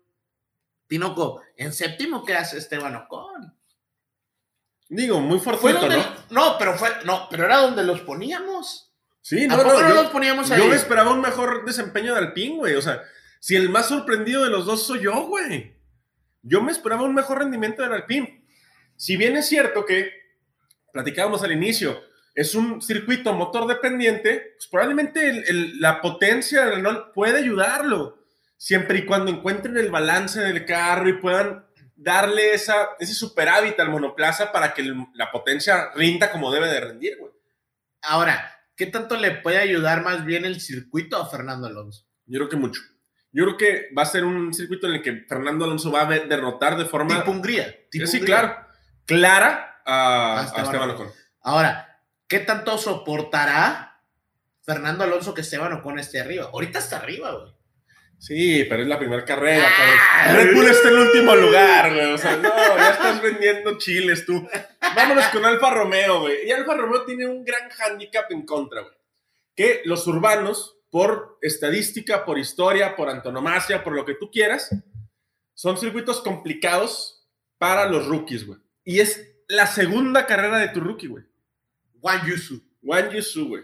Tinoco, en séptimo, ¿qué hace Esteban Ocon? Digo, muy fortuito, ¿no? ¿no? pero fue, no, pero era donde los poníamos. Sí, ¿A no, poco no, no yo, los poníamos ahí? yo me esperaba un mejor desempeño de Alpine, güey. O sea, si el más sorprendido de los dos soy yo, güey. Yo me esperaba un mejor rendimiento del Alpine. Si bien es cierto que, platicábamos al inicio, es un circuito motor dependiente, pues probablemente el- el- la potencia del Renault puede ayudarlo, siempre y cuando encuentren el balance del carro y puedan darle esa, ese superávit al monoplaza para que el- la potencia rinda como debe de rendir, güey. Ahora, ¿qué tanto le puede ayudar más bien el circuito a Fernando Alonso? Yo creo que mucho. Yo creo que va a ser un circuito en el que Fernando Alonso va a derrotar de forma. Tipo Hungría. tipo sí, Hungría. claro. Clara a, A Esteban. Ocon. Ahora, ¿qué tanto soportará Fernando Alonso que Esteban Ocon esté arriba? Ahorita está arriba, güey. Sí, pero es la primera carrera, Ah. cabrón. Red Bull está en el último lugar, güey. O sea, no, ya estás vendiendo chiles tú. Vámonos con Alfa Romeo, güey. Y Alfa Romeo tiene un gran hándicap en contra, güey. Que los urbanos, por estadística, por historia, por antonomasia, por lo que tú quieras, son circuitos complicados para los rookies, güey. Y es la segunda carrera de tu rookie, güey. Juan Yusu. Juan Yusu, güey.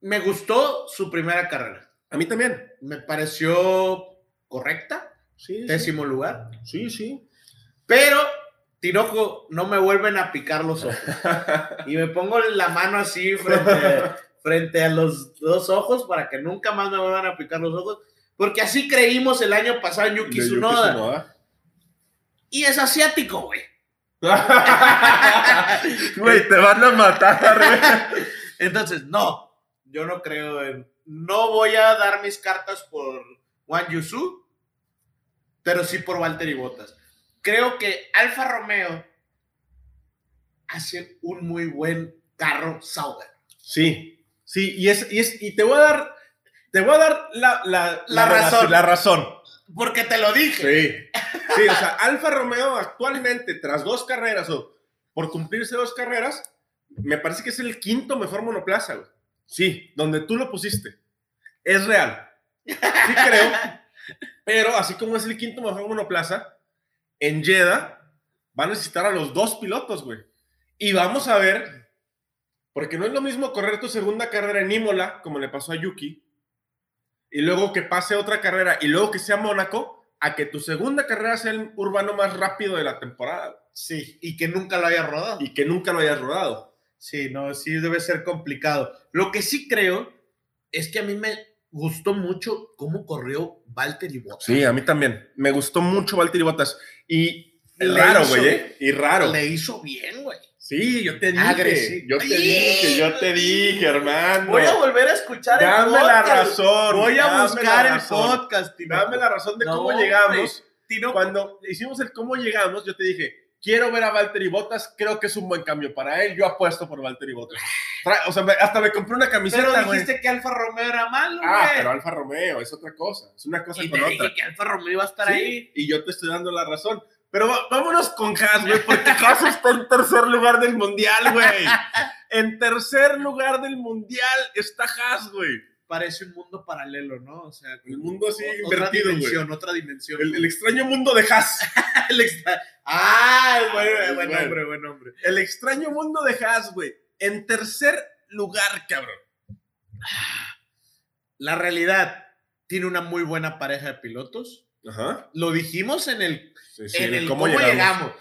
Me gustó su primera carrera. A mí también. Me pareció correcta. Sí, sí. Décimo lugar. Sí, sí. Pero, Tinoco, no me vuelven a picar los ojos. Y me pongo la mano así frente, frente a los dos ojos para que nunca más me vuelvan a picar los ojos. Porque así creímos el año pasado en Yuki De Yuki Tsunoda. Tsunoda. Y es asiático, güey. Güey, te van a matar, güey. Entonces, no, yo no creo en. No voy a dar mis cartas por Juan Yusu, pero sí por Valtteri Bottas. Creo que Alfa Romeo hace un muy buen carro Sauber. Sí, sí, y es, y es, y te voy a dar, te voy a dar la, la, La razón. La razón. Porque te lo dije. Sí. Sí, o sea, Alfa Romeo actualmente, tras dos carreras o por cumplirse dos carreras, me parece que es el quinto mejor monoplaza, güey. Sí, donde tú lo pusiste. Es real. Sí creo. Pero así como es el quinto mejor monoplaza, en Jeddah va a necesitar a los dos pilotos, güey. Y vamos a ver, porque no es lo mismo correr tu segunda carrera en Imola, como le pasó a Yuki, y luego que pase otra carrera y luego que sea Mónaco, a que tu segunda carrera sea el urbano más rápido de la temporada Sí, y que nunca lo haya rodado. y que nunca lo hayas rodado. Sí, no, sí debe ser complicado. Lo que sí creo es que a mí me gustó mucho cómo corrió Valtteri Bottas. Sí, a mí también. Me gustó mucho Valtteri Bottas. Y Le raro, güey, ¿eh? Y raro. Le hizo bien, güey. Sí, yo te dije. Agresivo. Yo te Sí. dije, yo te dije, hermano. Voy a volver a escuchar el Dame la podcast. razón. Voy a dame buscar el podcast, Tino. Dame la razón de No, cómo llegamos. Tino, Cuando hicimos el cómo llegamos, yo te dije, quiero ver a Valtteri Bottas, creo que es un buen cambio para él. Yo apuesto por Valtteri Bottas. O sea, hasta me compré una pero camiseta, güey. dijiste que Alfa Romeo era malo, Ah, güey. pero Alfa Romeo es otra cosa. Es una cosa y con te otra. dije que Alfa Romeo iba a estar Sí, ahí. Y yo te estoy dando la razón. Pero vámonos con Haas, güey, porque Haas está en tercer lugar del mundial, güey. En tercer lugar del mundial está Haas, güey. Parece un mundo paralelo, ¿no? O sea, El mundo así otra invertido, güey. dimensión, otra dimensión. El, el extraño mundo de Haas. El extra- Ah, buen, buen nombre, buen nombre. El extraño mundo de Haas, güey. En tercer lugar, cabrón. La realidad tiene una muy buena pareja de pilotos. Ajá. Lo dijimos en el, Sí, sí, en el cómo, llegamos?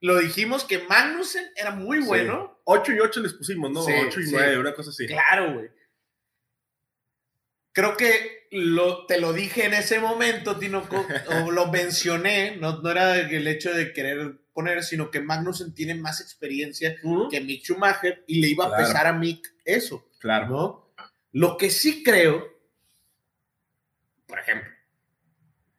Lo dijimos que Magnussen era muy bueno. 8 y 8 les pusimos, ¿no? Sí, 8 y sí. 9, una cosa así. Claro, güey. Creo que lo, te lo dije en ese momento, Tinoco, o lo mencioné, no, no era el hecho de querer poner, sino que Magnussen tiene más experiencia que Mick Schumacher y le iba a Claro. pesar a Mick eso, Claro. ¿no? Lo que sí creo, por ejemplo,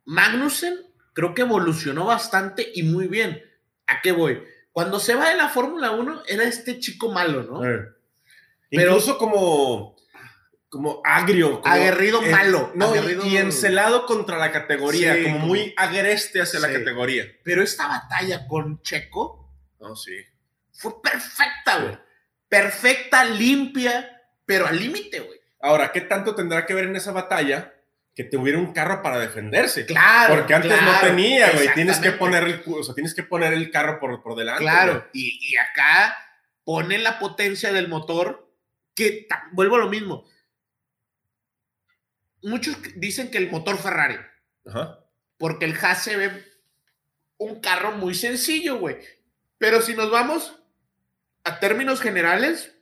Magnussen creo que evolucionó bastante y muy bien. ¿A qué voy? Cuando se va de la Fórmula 1 era este chico malo, ¿no? Eh. Pero- Incluso como, como agrio. como- Aguerrido eh, malo. No, y- aguerrido- y, encelado contra la categoría, Sí, como muy agreste hacia la categoría. Pero esta batalla con Checo No, sí. fue perfecta, güey. Perfecta, limpia, pero al límite, güey. Ahora, ¿qué tanto tendrá que ver en esa batalla que tuviera un carro para defenderse? Claro. Porque antes no tenía, güey. Tienes que poner el, o sea, tienes que poner el carro por, por delante. Claro. Y, y acá ponen la potencia del motor, que vuelvo a lo mismo. Muchos dicen que el motor Ferrari. Ajá. porque el Haas se ve un carro muy sencillo, güey. Pero si nos vamos a términos generales,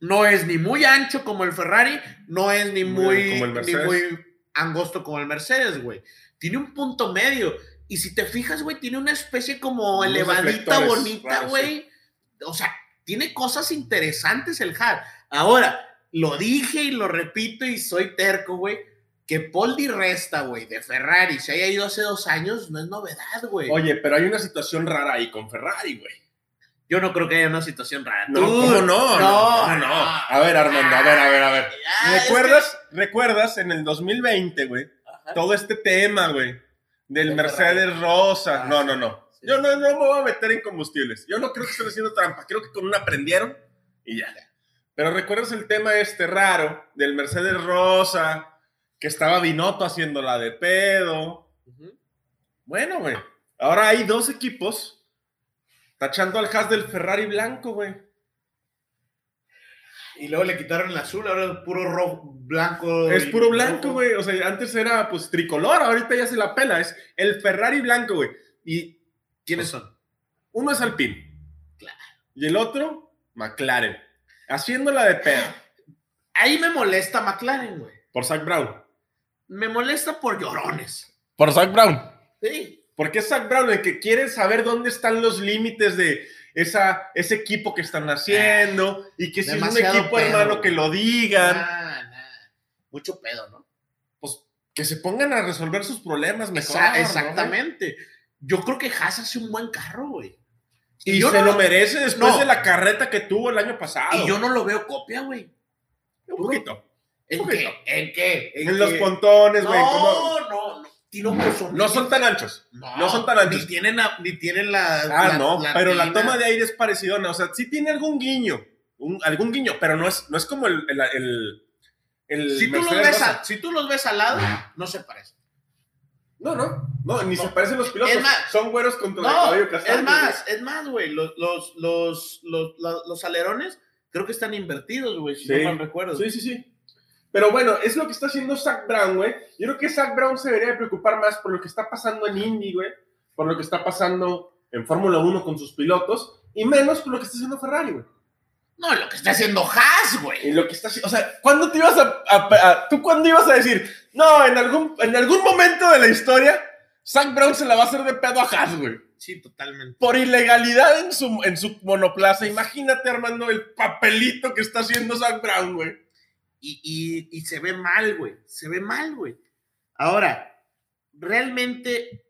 no es ni muy ancho como el Ferrari, no es ni Muy muy, como el ni Mercedes. muy angosto como el Mercedes, güey. Tiene un punto medio. Y si te fijas, güey, tiene una especie como Unos elevadita, bonita, güey. O sea, tiene cosas interesantes el Haas. Ahora, lo dije y lo repito y soy terco, güey. Que Paul Di Resta, güey, de Ferrari se haya ido hace dos años, no es novedad, güey. Oye, pero hay una situación rara ahí con Ferrari, güey. Yo no creo que haya una situación rara. No, Tú- ¿cómo no? no, No, no, no. A ver, Armando, a ver, a ver, a ver. Ah, ¿Recuerdas, ¿Recuerdas en el 2020, güey? Todo este tema, güey, del De Mercedes Ferrari. Rosa. Ah, No, no, no. Sí. Yo no, no me voy a meter en combustibles. Yo no creo que estén haciendo trampa. Creo que con una aprendieron y ya. Pero ¿recuerdas el tema este raro del Mercedes Rosa? Que estaba Binotto haciéndola de pedo. Bueno, güey. Ahora hay dos equipos tachando al Haas del Ferrari blanco, güey. Y luego le quitaron el azul, ahora es puro rojo, blanco. Es puro blanco, güey. O sea, antes era pues tricolor, ahorita ya se la pela. Es el Ferrari blanco, güey. Y ¿Quiénes son? uno es Alpine. Claro. Y el otro, McLaren. Haciéndola de pedo. Ahí me molesta McLaren, güey. Por Zach Brown. Me molesta por llorones. Por Zach Brown. Sí. Porque es Zach Brown el que quiere saber dónde están los límites de esa, ese equipo que están haciendo. Y que si es un equipo, pedo, hermano, que lo digan. Nah, nah. Mucho pedo, ¿no? Pues que se pongan a resolver sus problemas mejor. Exa- ¿no? exactamente. Yo creo que Haas hace un buen carro, güey. Y yo se no lo lo- merece después No. de la carreta que tuvo el año pasado. Y yo no lo veo copia, güey. Un poquito. ¿En qué? ¿En qué? En, los qué? pontones, No, güey. ¿cómo? no, no. Son- No son tan anchos. No, no son tan anchos. Ni tienen, la- ni tienen la. Ah, la- no. pero la toma de aire es parecida. O sea, sí tiene algún guiño. un- algún guiño, pero no es, no es como el. el, el- el Si tú, los ves a- si tú los ves al lado, no se parecen. No, no. No, ni No. se parecen los pilotos. Más- son güeros contra el No, cabello castaño. es más, es más, güey. Los, los, los, los, los- los alerones creo que están invertidos, güey, si Sí. no mal recuerdo. Sí, sí, sí. Pero bueno, es lo que está haciendo Zach Brown, güey. Yo creo que Zach Brown se debería de preocupar más por lo que está pasando en Indy, güey. Por lo que está pasando en Fórmula 1 con sus pilotos. Y menos por lo que está haciendo Ferrari, güey. No, lo que está haciendo Haas, Y güey. lo que está haciendo. O sea, ¿cuándo te ibas a, a- a- ¿Tú cuándo ibas a decir? No, en algún, en algún momento de la historia, Zach Brown se la va a hacer de pedo a Haas, güey. Sí, totalmente. Por ilegalidad en su, en su monoplaza. Imagínate, Armando, el papelito que está haciendo Zach Brown, güey. Y, y- y se ve mal, güey. Se ve mal, güey. Ahora, realmente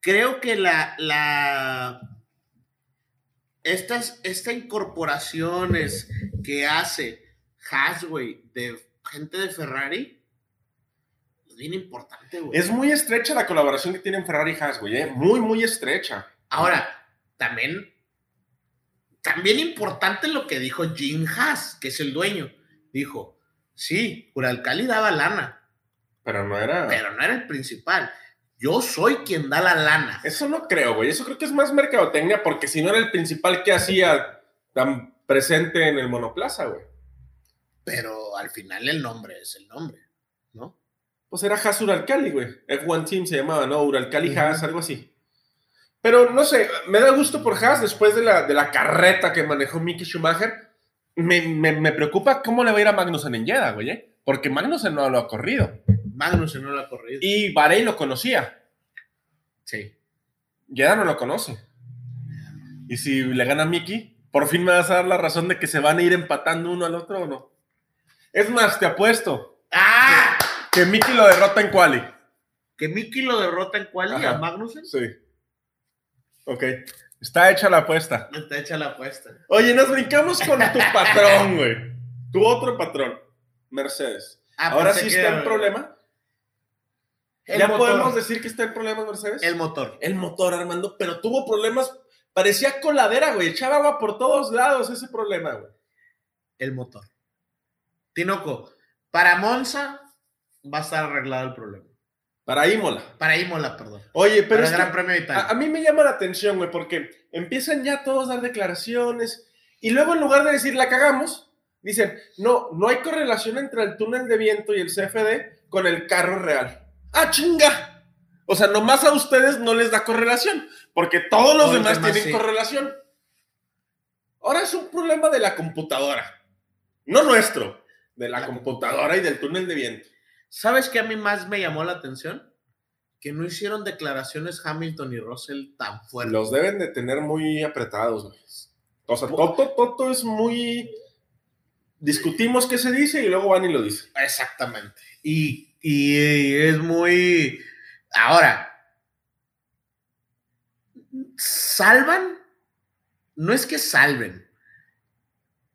creo que la, la estas, esta incorporaciones que hace Haas, güey, de gente de Ferrari, es bien importante, güey. Es muy estrecha la colaboración que tienen Ferrari y Haas, güey. ¿eh? Muy, muy estrecha. Ahora, también, también importante lo que dijo Jim Haas, que es el dueño. Dijo, sí, Uralcali daba lana, Pero no era. pero no era el principal. Yo soy quien da la lana. Eso no creo, güey. Eso creo que es más mercadotecnia, porque si no era el principal que hacía tan presente en el monoplaza, güey. Pero al final el nombre es el nombre, ¿no? Pues era Haas Uralcali, güey. F1 Team se llamaba, ¿no? Uralcali Ujú. Haas, algo así. Pero no sé, me da gusto por Haas después de la, de la carreta que manejó Mickey Schumacher. Me, me- me preocupa cómo le va a ir a Magnussen en Jeddah, güey. ¿eh? Porque Magnussen no lo ha corrido. Magnussen no lo ha corrido. Y Bahrein lo conocía. Sí. Jeddah no lo conoce. Y si le gana Mickey, por fin me vas a dar la razón de que se van a ir empatando uno al otro o no. Es más, te apuesto ¡Ah! que Mickey lo derrota en quali. Que Mickey lo derrota en cuál Ajá. a Magnussen. Sí. Ok. Está hecha la apuesta. Está hecha la apuesta. Oye, nos brincamos con tu patrón, güey. Tu otro patrón. Mercedes. Ah, Ahora pensé sí está en problema. El ¿Ya motor. podemos decir que está en problemas Mercedes? El motor. El motor, Armando, pero tuvo problemas. Parecía coladera, güey. Echaba agua por todos lados ese problema, güey. El motor. Tinoco, para Monza va a estar arreglado el problema. Para Imola. Para Imola, perdón. Oye, pero para es el que Gran Premio de Italia. a, a mí me llama la atención, güey, porque empiezan ya todos a dar declaraciones y luego en lugar de decir la cagamos, dicen, no, no hay correlación entre el túnel de viento y el CFD con el carro real. ¡Ah, chinga! O sea, nomás a ustedes no les da correlación, porque todos los Todos los demás demás tienen sí. correlación. Ahora es un problema de la computadora, no nuestro, de la, La computadora y del túnel de viento. ¿Sabes qué a mí más me llamó la atención? Que no hicieron declaraciones Hamilton y Russell tan fuertes. Los deben de tener muy apretados, güey. O sea, Toto, Toto es muy... Discutimos qué se dice y luego van y lo dicen. Exactamente. Y, y es muy... Ahora, ¿salvan? No es que salven.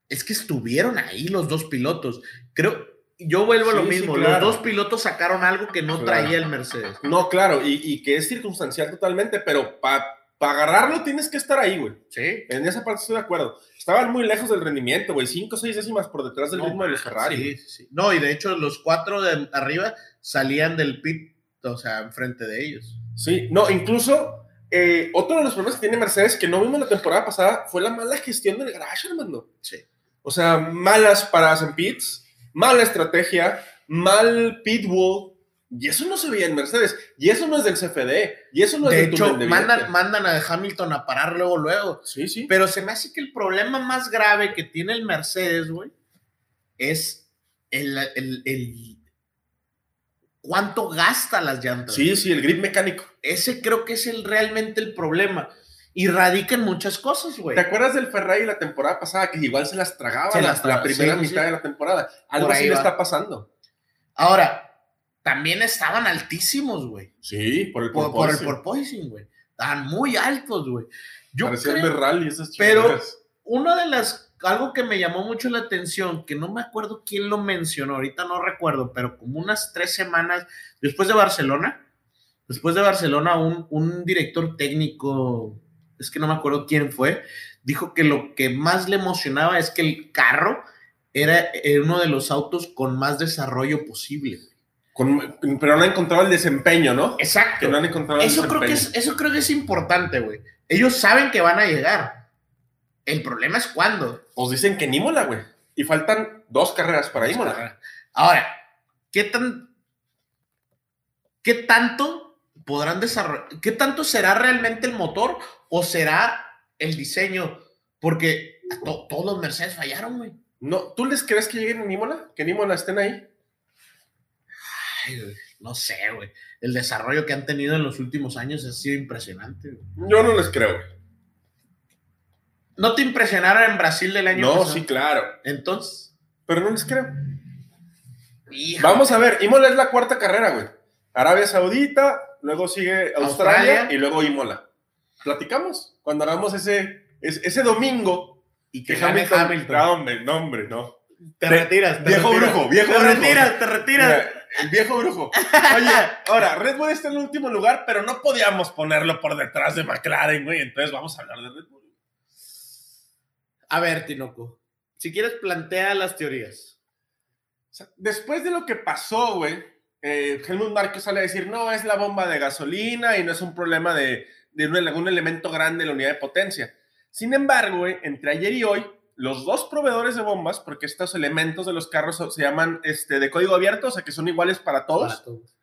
Es que estuvieron ahí los dos pilotos. Creo, yo vuelvo a lo sí, mismo. claro. Los dos pilotos sacaron algo que no Claro. traía el Mercedes. No, claro, y, y que es circunstancial totalmente, pero para agarrarlo tienes que estar ahí, güey. Sí. En esa parte estoy de acuerdo. Estaban muy lejos del rendimiento, güey. Cinco o seis décimas por detrás del No, ritmo de los Ferrari. Sí, sí. No, y de hecho los cuatro de arriba salían del pit, o sea, enfrente de ellos. Sí, no, incluso eh, otro de los problemas que tiene Mercedes que no vimos la temporada pasada fue la mala gestión del garage, hermano. Sí. O sea, malas paradas en pits, mala estrategia, mal pit wall. Y eso no se veía en Mercedes. Y eso no es del CFD. Y eso no es De del hecho, de mandan, viento. mandan a Hamilton a parar luego, luego. Sí, sí. Pero se me hace que el problema más grave que tiene el Mercedes, güey, es el, el- el- cuánto gasta las llantas. Sí, sí, el grip mecánico. Ese creo que es el, realmente el problema. Y radica en muchas cosas, güey. ¿Te acuerdas del Ferrari la temporada pasada que igual se las tragaba Se la, las traga, la primera sí, mitad sí. de la temporada? Algo así le está pasando. Ahora, también estaban altísimos, güey. Sí, por el Por, por el porpoising. güey. Estaban muy altos, güey. Yo Parecían creo- de rally esas Pero- una de las, algo que me llamó mucho la atención, que no me acuerdo quién lo mencionó, ahorita no recuerdo, pero como unas tres semanas después de Barcelona, después de Barcelona, un, un director técnico, es que no me acuerdo quién fue, dijo que lo que más le emocionaba es que el carro era uno de los autos con más desarrollo posible. Con- pero no han encontrado el desempeño, ¿no? Exacto. Que no han encontrado el Eso creo, que es, eso creo que es importante, güey. Ellos saben que van a llegar. El problema es cuándo. Os dicen que en Imola, güey. Y faltan dos carreras para Imola. Ahora, ¿qué tan qué tanto podrán desarrollar? ¿Qué tanto será realmente el motor o será el diseño? Porque to- todos los Mercedes fallaron, güey. No, ¿Tú les crees que lleguen en Imola? ¿Que en Imola estén ahí? Ay, güey, No sé, güey. El desarrollo que han tenido en los últimos años ha sido impresionante. güey. Yo no les creo, güey. ¿No te impresionaron en Brasil del año No, pasado? sí, claro. Entonces, Pero no les creo. híjole. Vamos a ver, Imola es la cuarta carrera, güey. Arabia Saudita, luego sigue Australia, Australia. y luego Imola. Platicamos cuando hagamos ese, ese, ese domingo. y Que que Hamilton. Hamilton. No, hombre, no, hombre, no. Te retiras, te Viejo retiras. brujo, viejo te brujo. retiras, te retiras. Mira, el viejo brujo. Oye, ahora, Red Bull está en el último lugar, pero no podíamos ponerlo por detrás de McLaren, güey. Entonces vamos a hablar de Red Bull. A ver, Tinoco, si quieres plantea las teorías. O sea, después de lo que pasó, güey, eh, Helmut Marko sale a decir, no, es la bomba de gasolina y no es un problema de, de un, un elemento grande de la unidad de potencia. Sin embargo, entre ayer y hoy, los dos proveedores de bombas, porque estos elementos de los carros se llaman este, de código abierto, o sea que son iguales para todos. Para todos.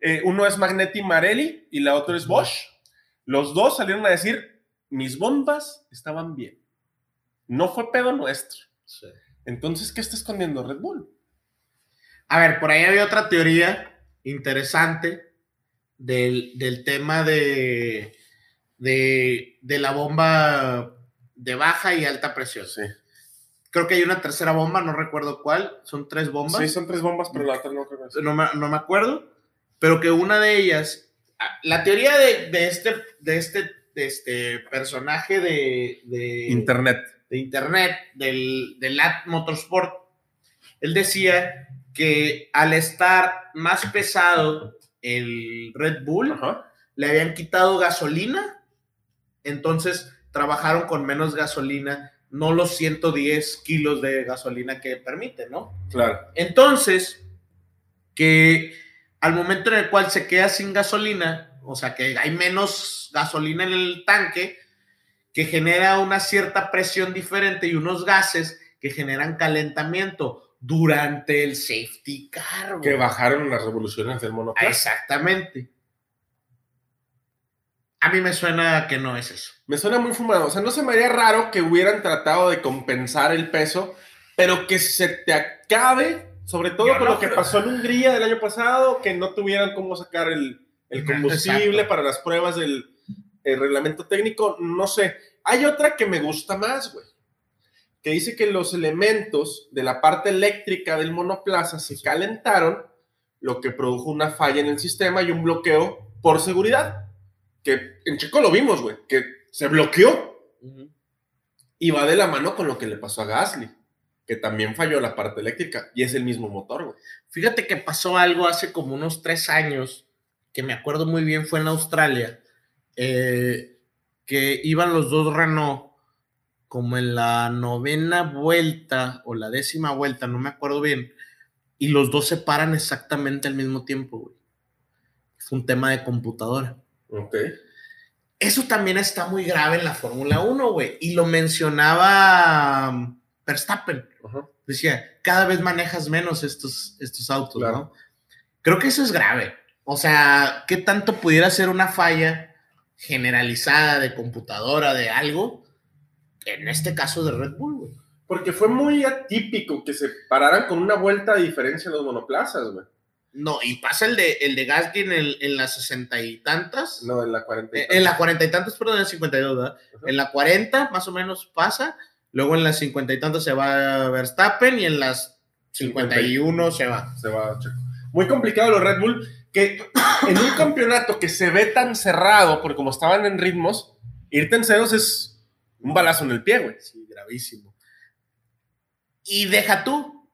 Eh, uno es Magneti Marelli y la otra es Bosch. Los dos salieron a decir, mis bombas estaban bien. No fue pedo nuestro. Sí. Entonces, ¿qué está escondiendo Red Bull? A ver, por ahí había otra teoría interesante del, del tema de, de, de la bomba de baja y alta presión. Sí. Creo que hay una tercera bomba, no recuerdo cuál. Son tres bombas. Sí, son tres bombas, pero la otra no creo que no me, no me acuerdo, pero que una de ellas, ah, la teoría de, de este, de, este, de este personaje de, de, Internet. de internet, del, del Lat Motorsport, Él decía que al estar más pesado el Red Bull, Ajá. le habían quitado gasolina, entonces trabajaron con menos gasolina, no los 110 kilos de gasolina que permite, ¿no? Claro. Entonces, que al momento en el cual se queda sin gasolina, o sea, que hay menos gasolina en el tanque, que genera una cierta presión diferente y unos gases que generan calentamiento durante el safety car. Que bajaron las revoluciones del monoplaza. Exactamente. A mí me suena que no es eso. Me suena muy fumado. O sea, no se me haría raro que hubieran tratado de compensar el peso, pero que se te acabe, sobre todo Yo con no lo que pasó en Hungría del año pasado, que no tuvieran cómo sacar el, combustible exacto. para las pruebas del el reglamento técnico. No sé. Hay otra que me gusta más, güey. Que dice que los elementos de la parte eléctrica del monoplaza se calentaron, lo que produjo una falla en el sistema y un bloqueo por seguridad. Que en Checo lo vimos, güey, que se bloqueó y va de la mano con lo que le pasó a Gasly, que también falló la parte eléctrica y es el mismo motor, güey. Fíjate que pasó algo hace como unos tres años, que me acuerdo muy bien, fue en Australia, eh, que iban los dos Renault como en la novena vuelta o la décima vuelta, no me acuerdo bien, y los dos se paran exactamente al mismo tiempo, güey. Fue un tema de computadora. Ok. Eso también está muy grave en la Fórmula 1, güey. Y lo mencionaba um, Verstappen. Decía, cada vez manejas menos estos, estos autos, Claro. ¿no? Creo que eso es grave. O sea, ¿qué tanto pudiera ser una falla generalizada de computadora, de algo? En este caso de Red Bull, güey. Porque fue muy atípico que se pararan con una vuelta de diferencia en los monoplazas, güey. No, y pasa el de, el de Gasly en, el- en las sesenta y tantas. No, en la 40. y Eh, En la cuarenta y tantas, perdón, en la cincuenta y dos, ¿verdad? En la cuarenta, más o menos, pasa. Luego en las cincuenta y tantas se va Verstappen y en las cincuenta y uno se va. se va Checo. Muy complicado los Red Bull, que en un campeonato que se ve tan cerrado, porque como estaban en ritmos, irte en ceros es un balazo en el pie, güey. Sí, gravísimo. Y deja tú,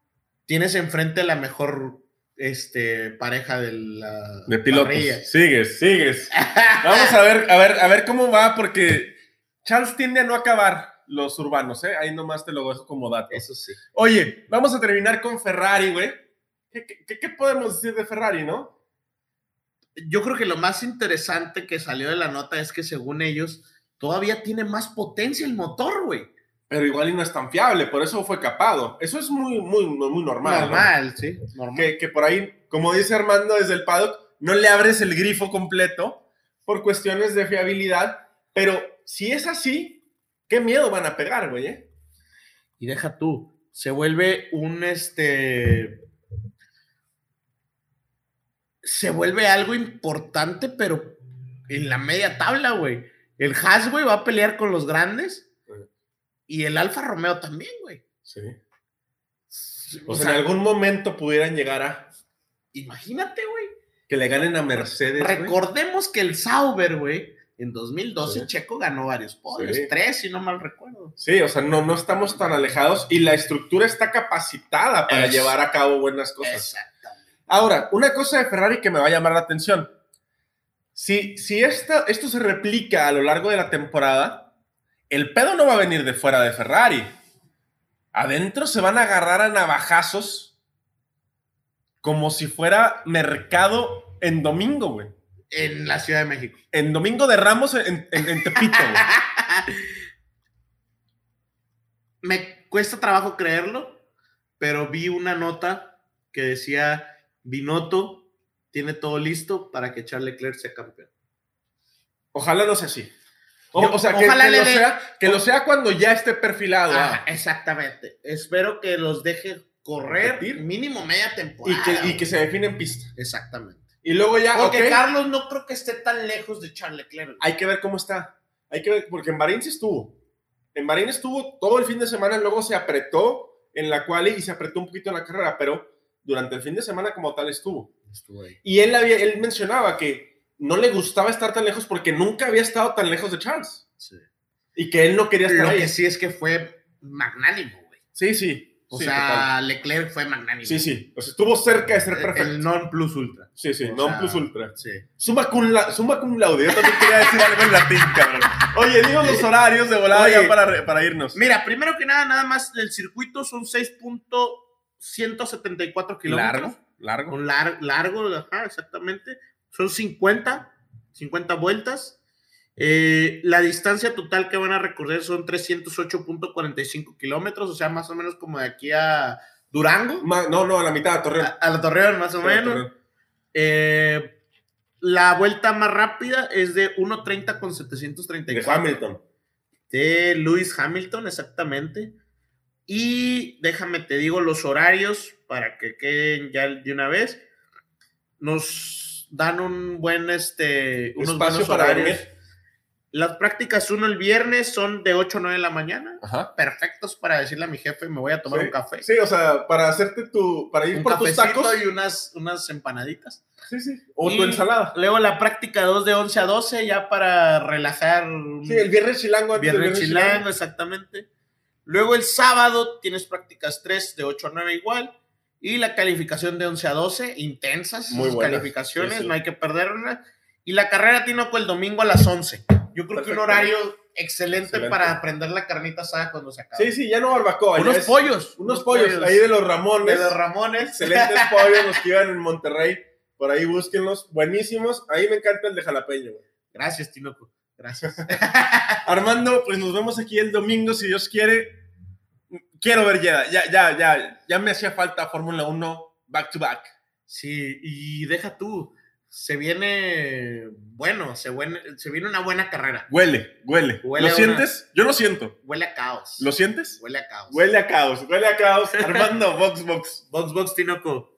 tienes enfrente la mejor este, pareja de la De pilotos. parrilla. Sigues, sigues. Vamos a ver, a ver, a ver cómo va, porque Charles tiende a no acabar los urbanos, ¿eh? Ahí nomás te lo dejo como dato. Eso sí. Oye, vamos a terminar con Ferrari, güey. ¿Qué, qué- qué podemos decir de Ferrari, no? Yo creo que lo más interesante que salió de la nota es que según ellos todavía tiene más potencia el motor, güey. Pero igual y no es tan fiable, por eso fue capado. Eso es muy, muy, muy normal. ¿no? Normal, sí. Normal. que, que por ahí, como dice Armando desde el paddock, no le abres el grifo completo por cuestiones de fiabilidad, pero si es así, qué miedo van a pegar, güey, ¿eh? Y deja tú, se vuelve un este. Se vuelve algo importante, pero en la media tabla, güey. El Haas, güey, va a pelear con los grandes. Y el Alfa Romeo también, güey. Sí. O O sea, sea, en algún momento pudieran llegar a imagínate, güey. que le ganen a Mercedes. Recordemos que el Sauber, güey, en 2012 Sí. Checo ganó varios podios. Sí. Tres, si no mal recuerdo. Sí, o sea, no, no estamos tan alejados y la estructura está capacitada para llevar a cabo buenas cosas. Exactamente. Ahora, una cosa de Ferrari que me va a llamar la atención. Si, si esta- esto se replica a lo largo de la temporada, el pedo no va a venir de fuera de Ferrari. Adentro se van a agarrar a navajazos como si fuera mercado en domingo, güey. En la Ciudad de México. En domingo de Ramos en, en- en Tepito, güey. me cuesta trabajo creerlo, pero vi una nota que decía Binotto tiene todo listo para que Charles Leclerc sea campeón. Ojalá no sea así. O, sea, que, ojalá que le lo sea, que lo sea cuando ya esté perfilado. Ajá, ah. exactamente. Espero que los deje correr Competir. mínimo media temporada. y, que, y güey. que se define en pista. Exactamente. Y luego ya, Porque Carlos no creo que esté tan lejos de Charles Leclerc. hay que ver cómo está. Hay que ver, porque en Bahrein sí estuvo. En Bahrein estuvo todo el fin de semana, luego se apretó en la quali y se apretó un poquito en la carrera, pero durante el fin de semana como tal estuvo. Estuvo ahí. Y él, había, él mencionaba que no le gustaba estar tan lejos porque nunca había estado tan lejos de Charles. Sí. Y que él no quería estar Lo ahí. que sí es que fue magnánimo, güey. Sí, sí. O Sí, sea, Leclerc fue magnánimo. Sí, sí. O sea, estuvo cerca de ser perfecto. El non plus ultra. Sí, sí, O non sea, plus ultra. Sí. Suma cum, la- summa cum laude. Yo también quería decir algo en latín, cabrón. Oye, digo los horarios de volada Oye. ya para, para irnos. Mira, primero que nada, nada más el circuito son 6.174 kilómetros. Largo, largo. Un lar- largo, ajá, exactamente. Son 50, 50 vueltas. Eh, la distancia total que van a recorrer son 308.45 kilómetros, o sea, más o menos como de aquí a Durango, Ma- no, no, a la mitad, a, Torreón. a la Torreón, más o a menos. Eh, la vuelta más rápida es de 1.30 con De 734. Hamilton. de Lewis Hamilton, exactamente. Y déjame te digo los horarios para que queden ya de una vez. Nos dan un buen este unos Espacio buenos para horarios. Las prácticas uno el viernes son de 8 a 9 de la mañana. Ajá. Perfectos para decirle a mi jefe, me voy a tomar Sí. un café. Sí, o sea, para hacerte tu. Para ir un por tus tacos. y unas, unas empanaditas. Sí, sí. O Y tu ensalada. Luego la práctica 2 de 11 a 12 ya para relajar. Sí, el viernes chilango antes del Viernes chilango, exactamente. Luego el sábado tienes prácticas 3 de 8 a 9 igual. Y la calificación de 11 a 12, intensas Muy buenas. calificaciones, Sí, sí. no hay que perderla. Y la carrera Tinoco el domingo a las 11. Yo creo que un horario excelente, Excelente. para aprender la carnita asada cuando se acabe. Sí, sí, ya no barbacoa. unos es- pollos. Unos pollos, ahí de los Ramones. de los Ramones. Excelentes pollos los que iban en Monterrey. Por ahí búsquenlos. Buenísimos. A mí me encanta el de jalapeño, güey. Gracias, Tinoco. Gracias. Armando, pues nos vemos aquí el domingo, si Dios quiere. Quiero ver ya, ya, ya, ya, ya me hacía falta Fórmula 1 back to back. Sí, y deja tú. Se viene, bueno, se, viene, se viene una buena carrera. Huele, huele. Huele ¿Lo sientes? Yo lo siento. Huele a caos. ¿Lo sientes? Huele a caos. Huele a caos, huele a caos. Armando, Vox Vox. Box Box Tinoco.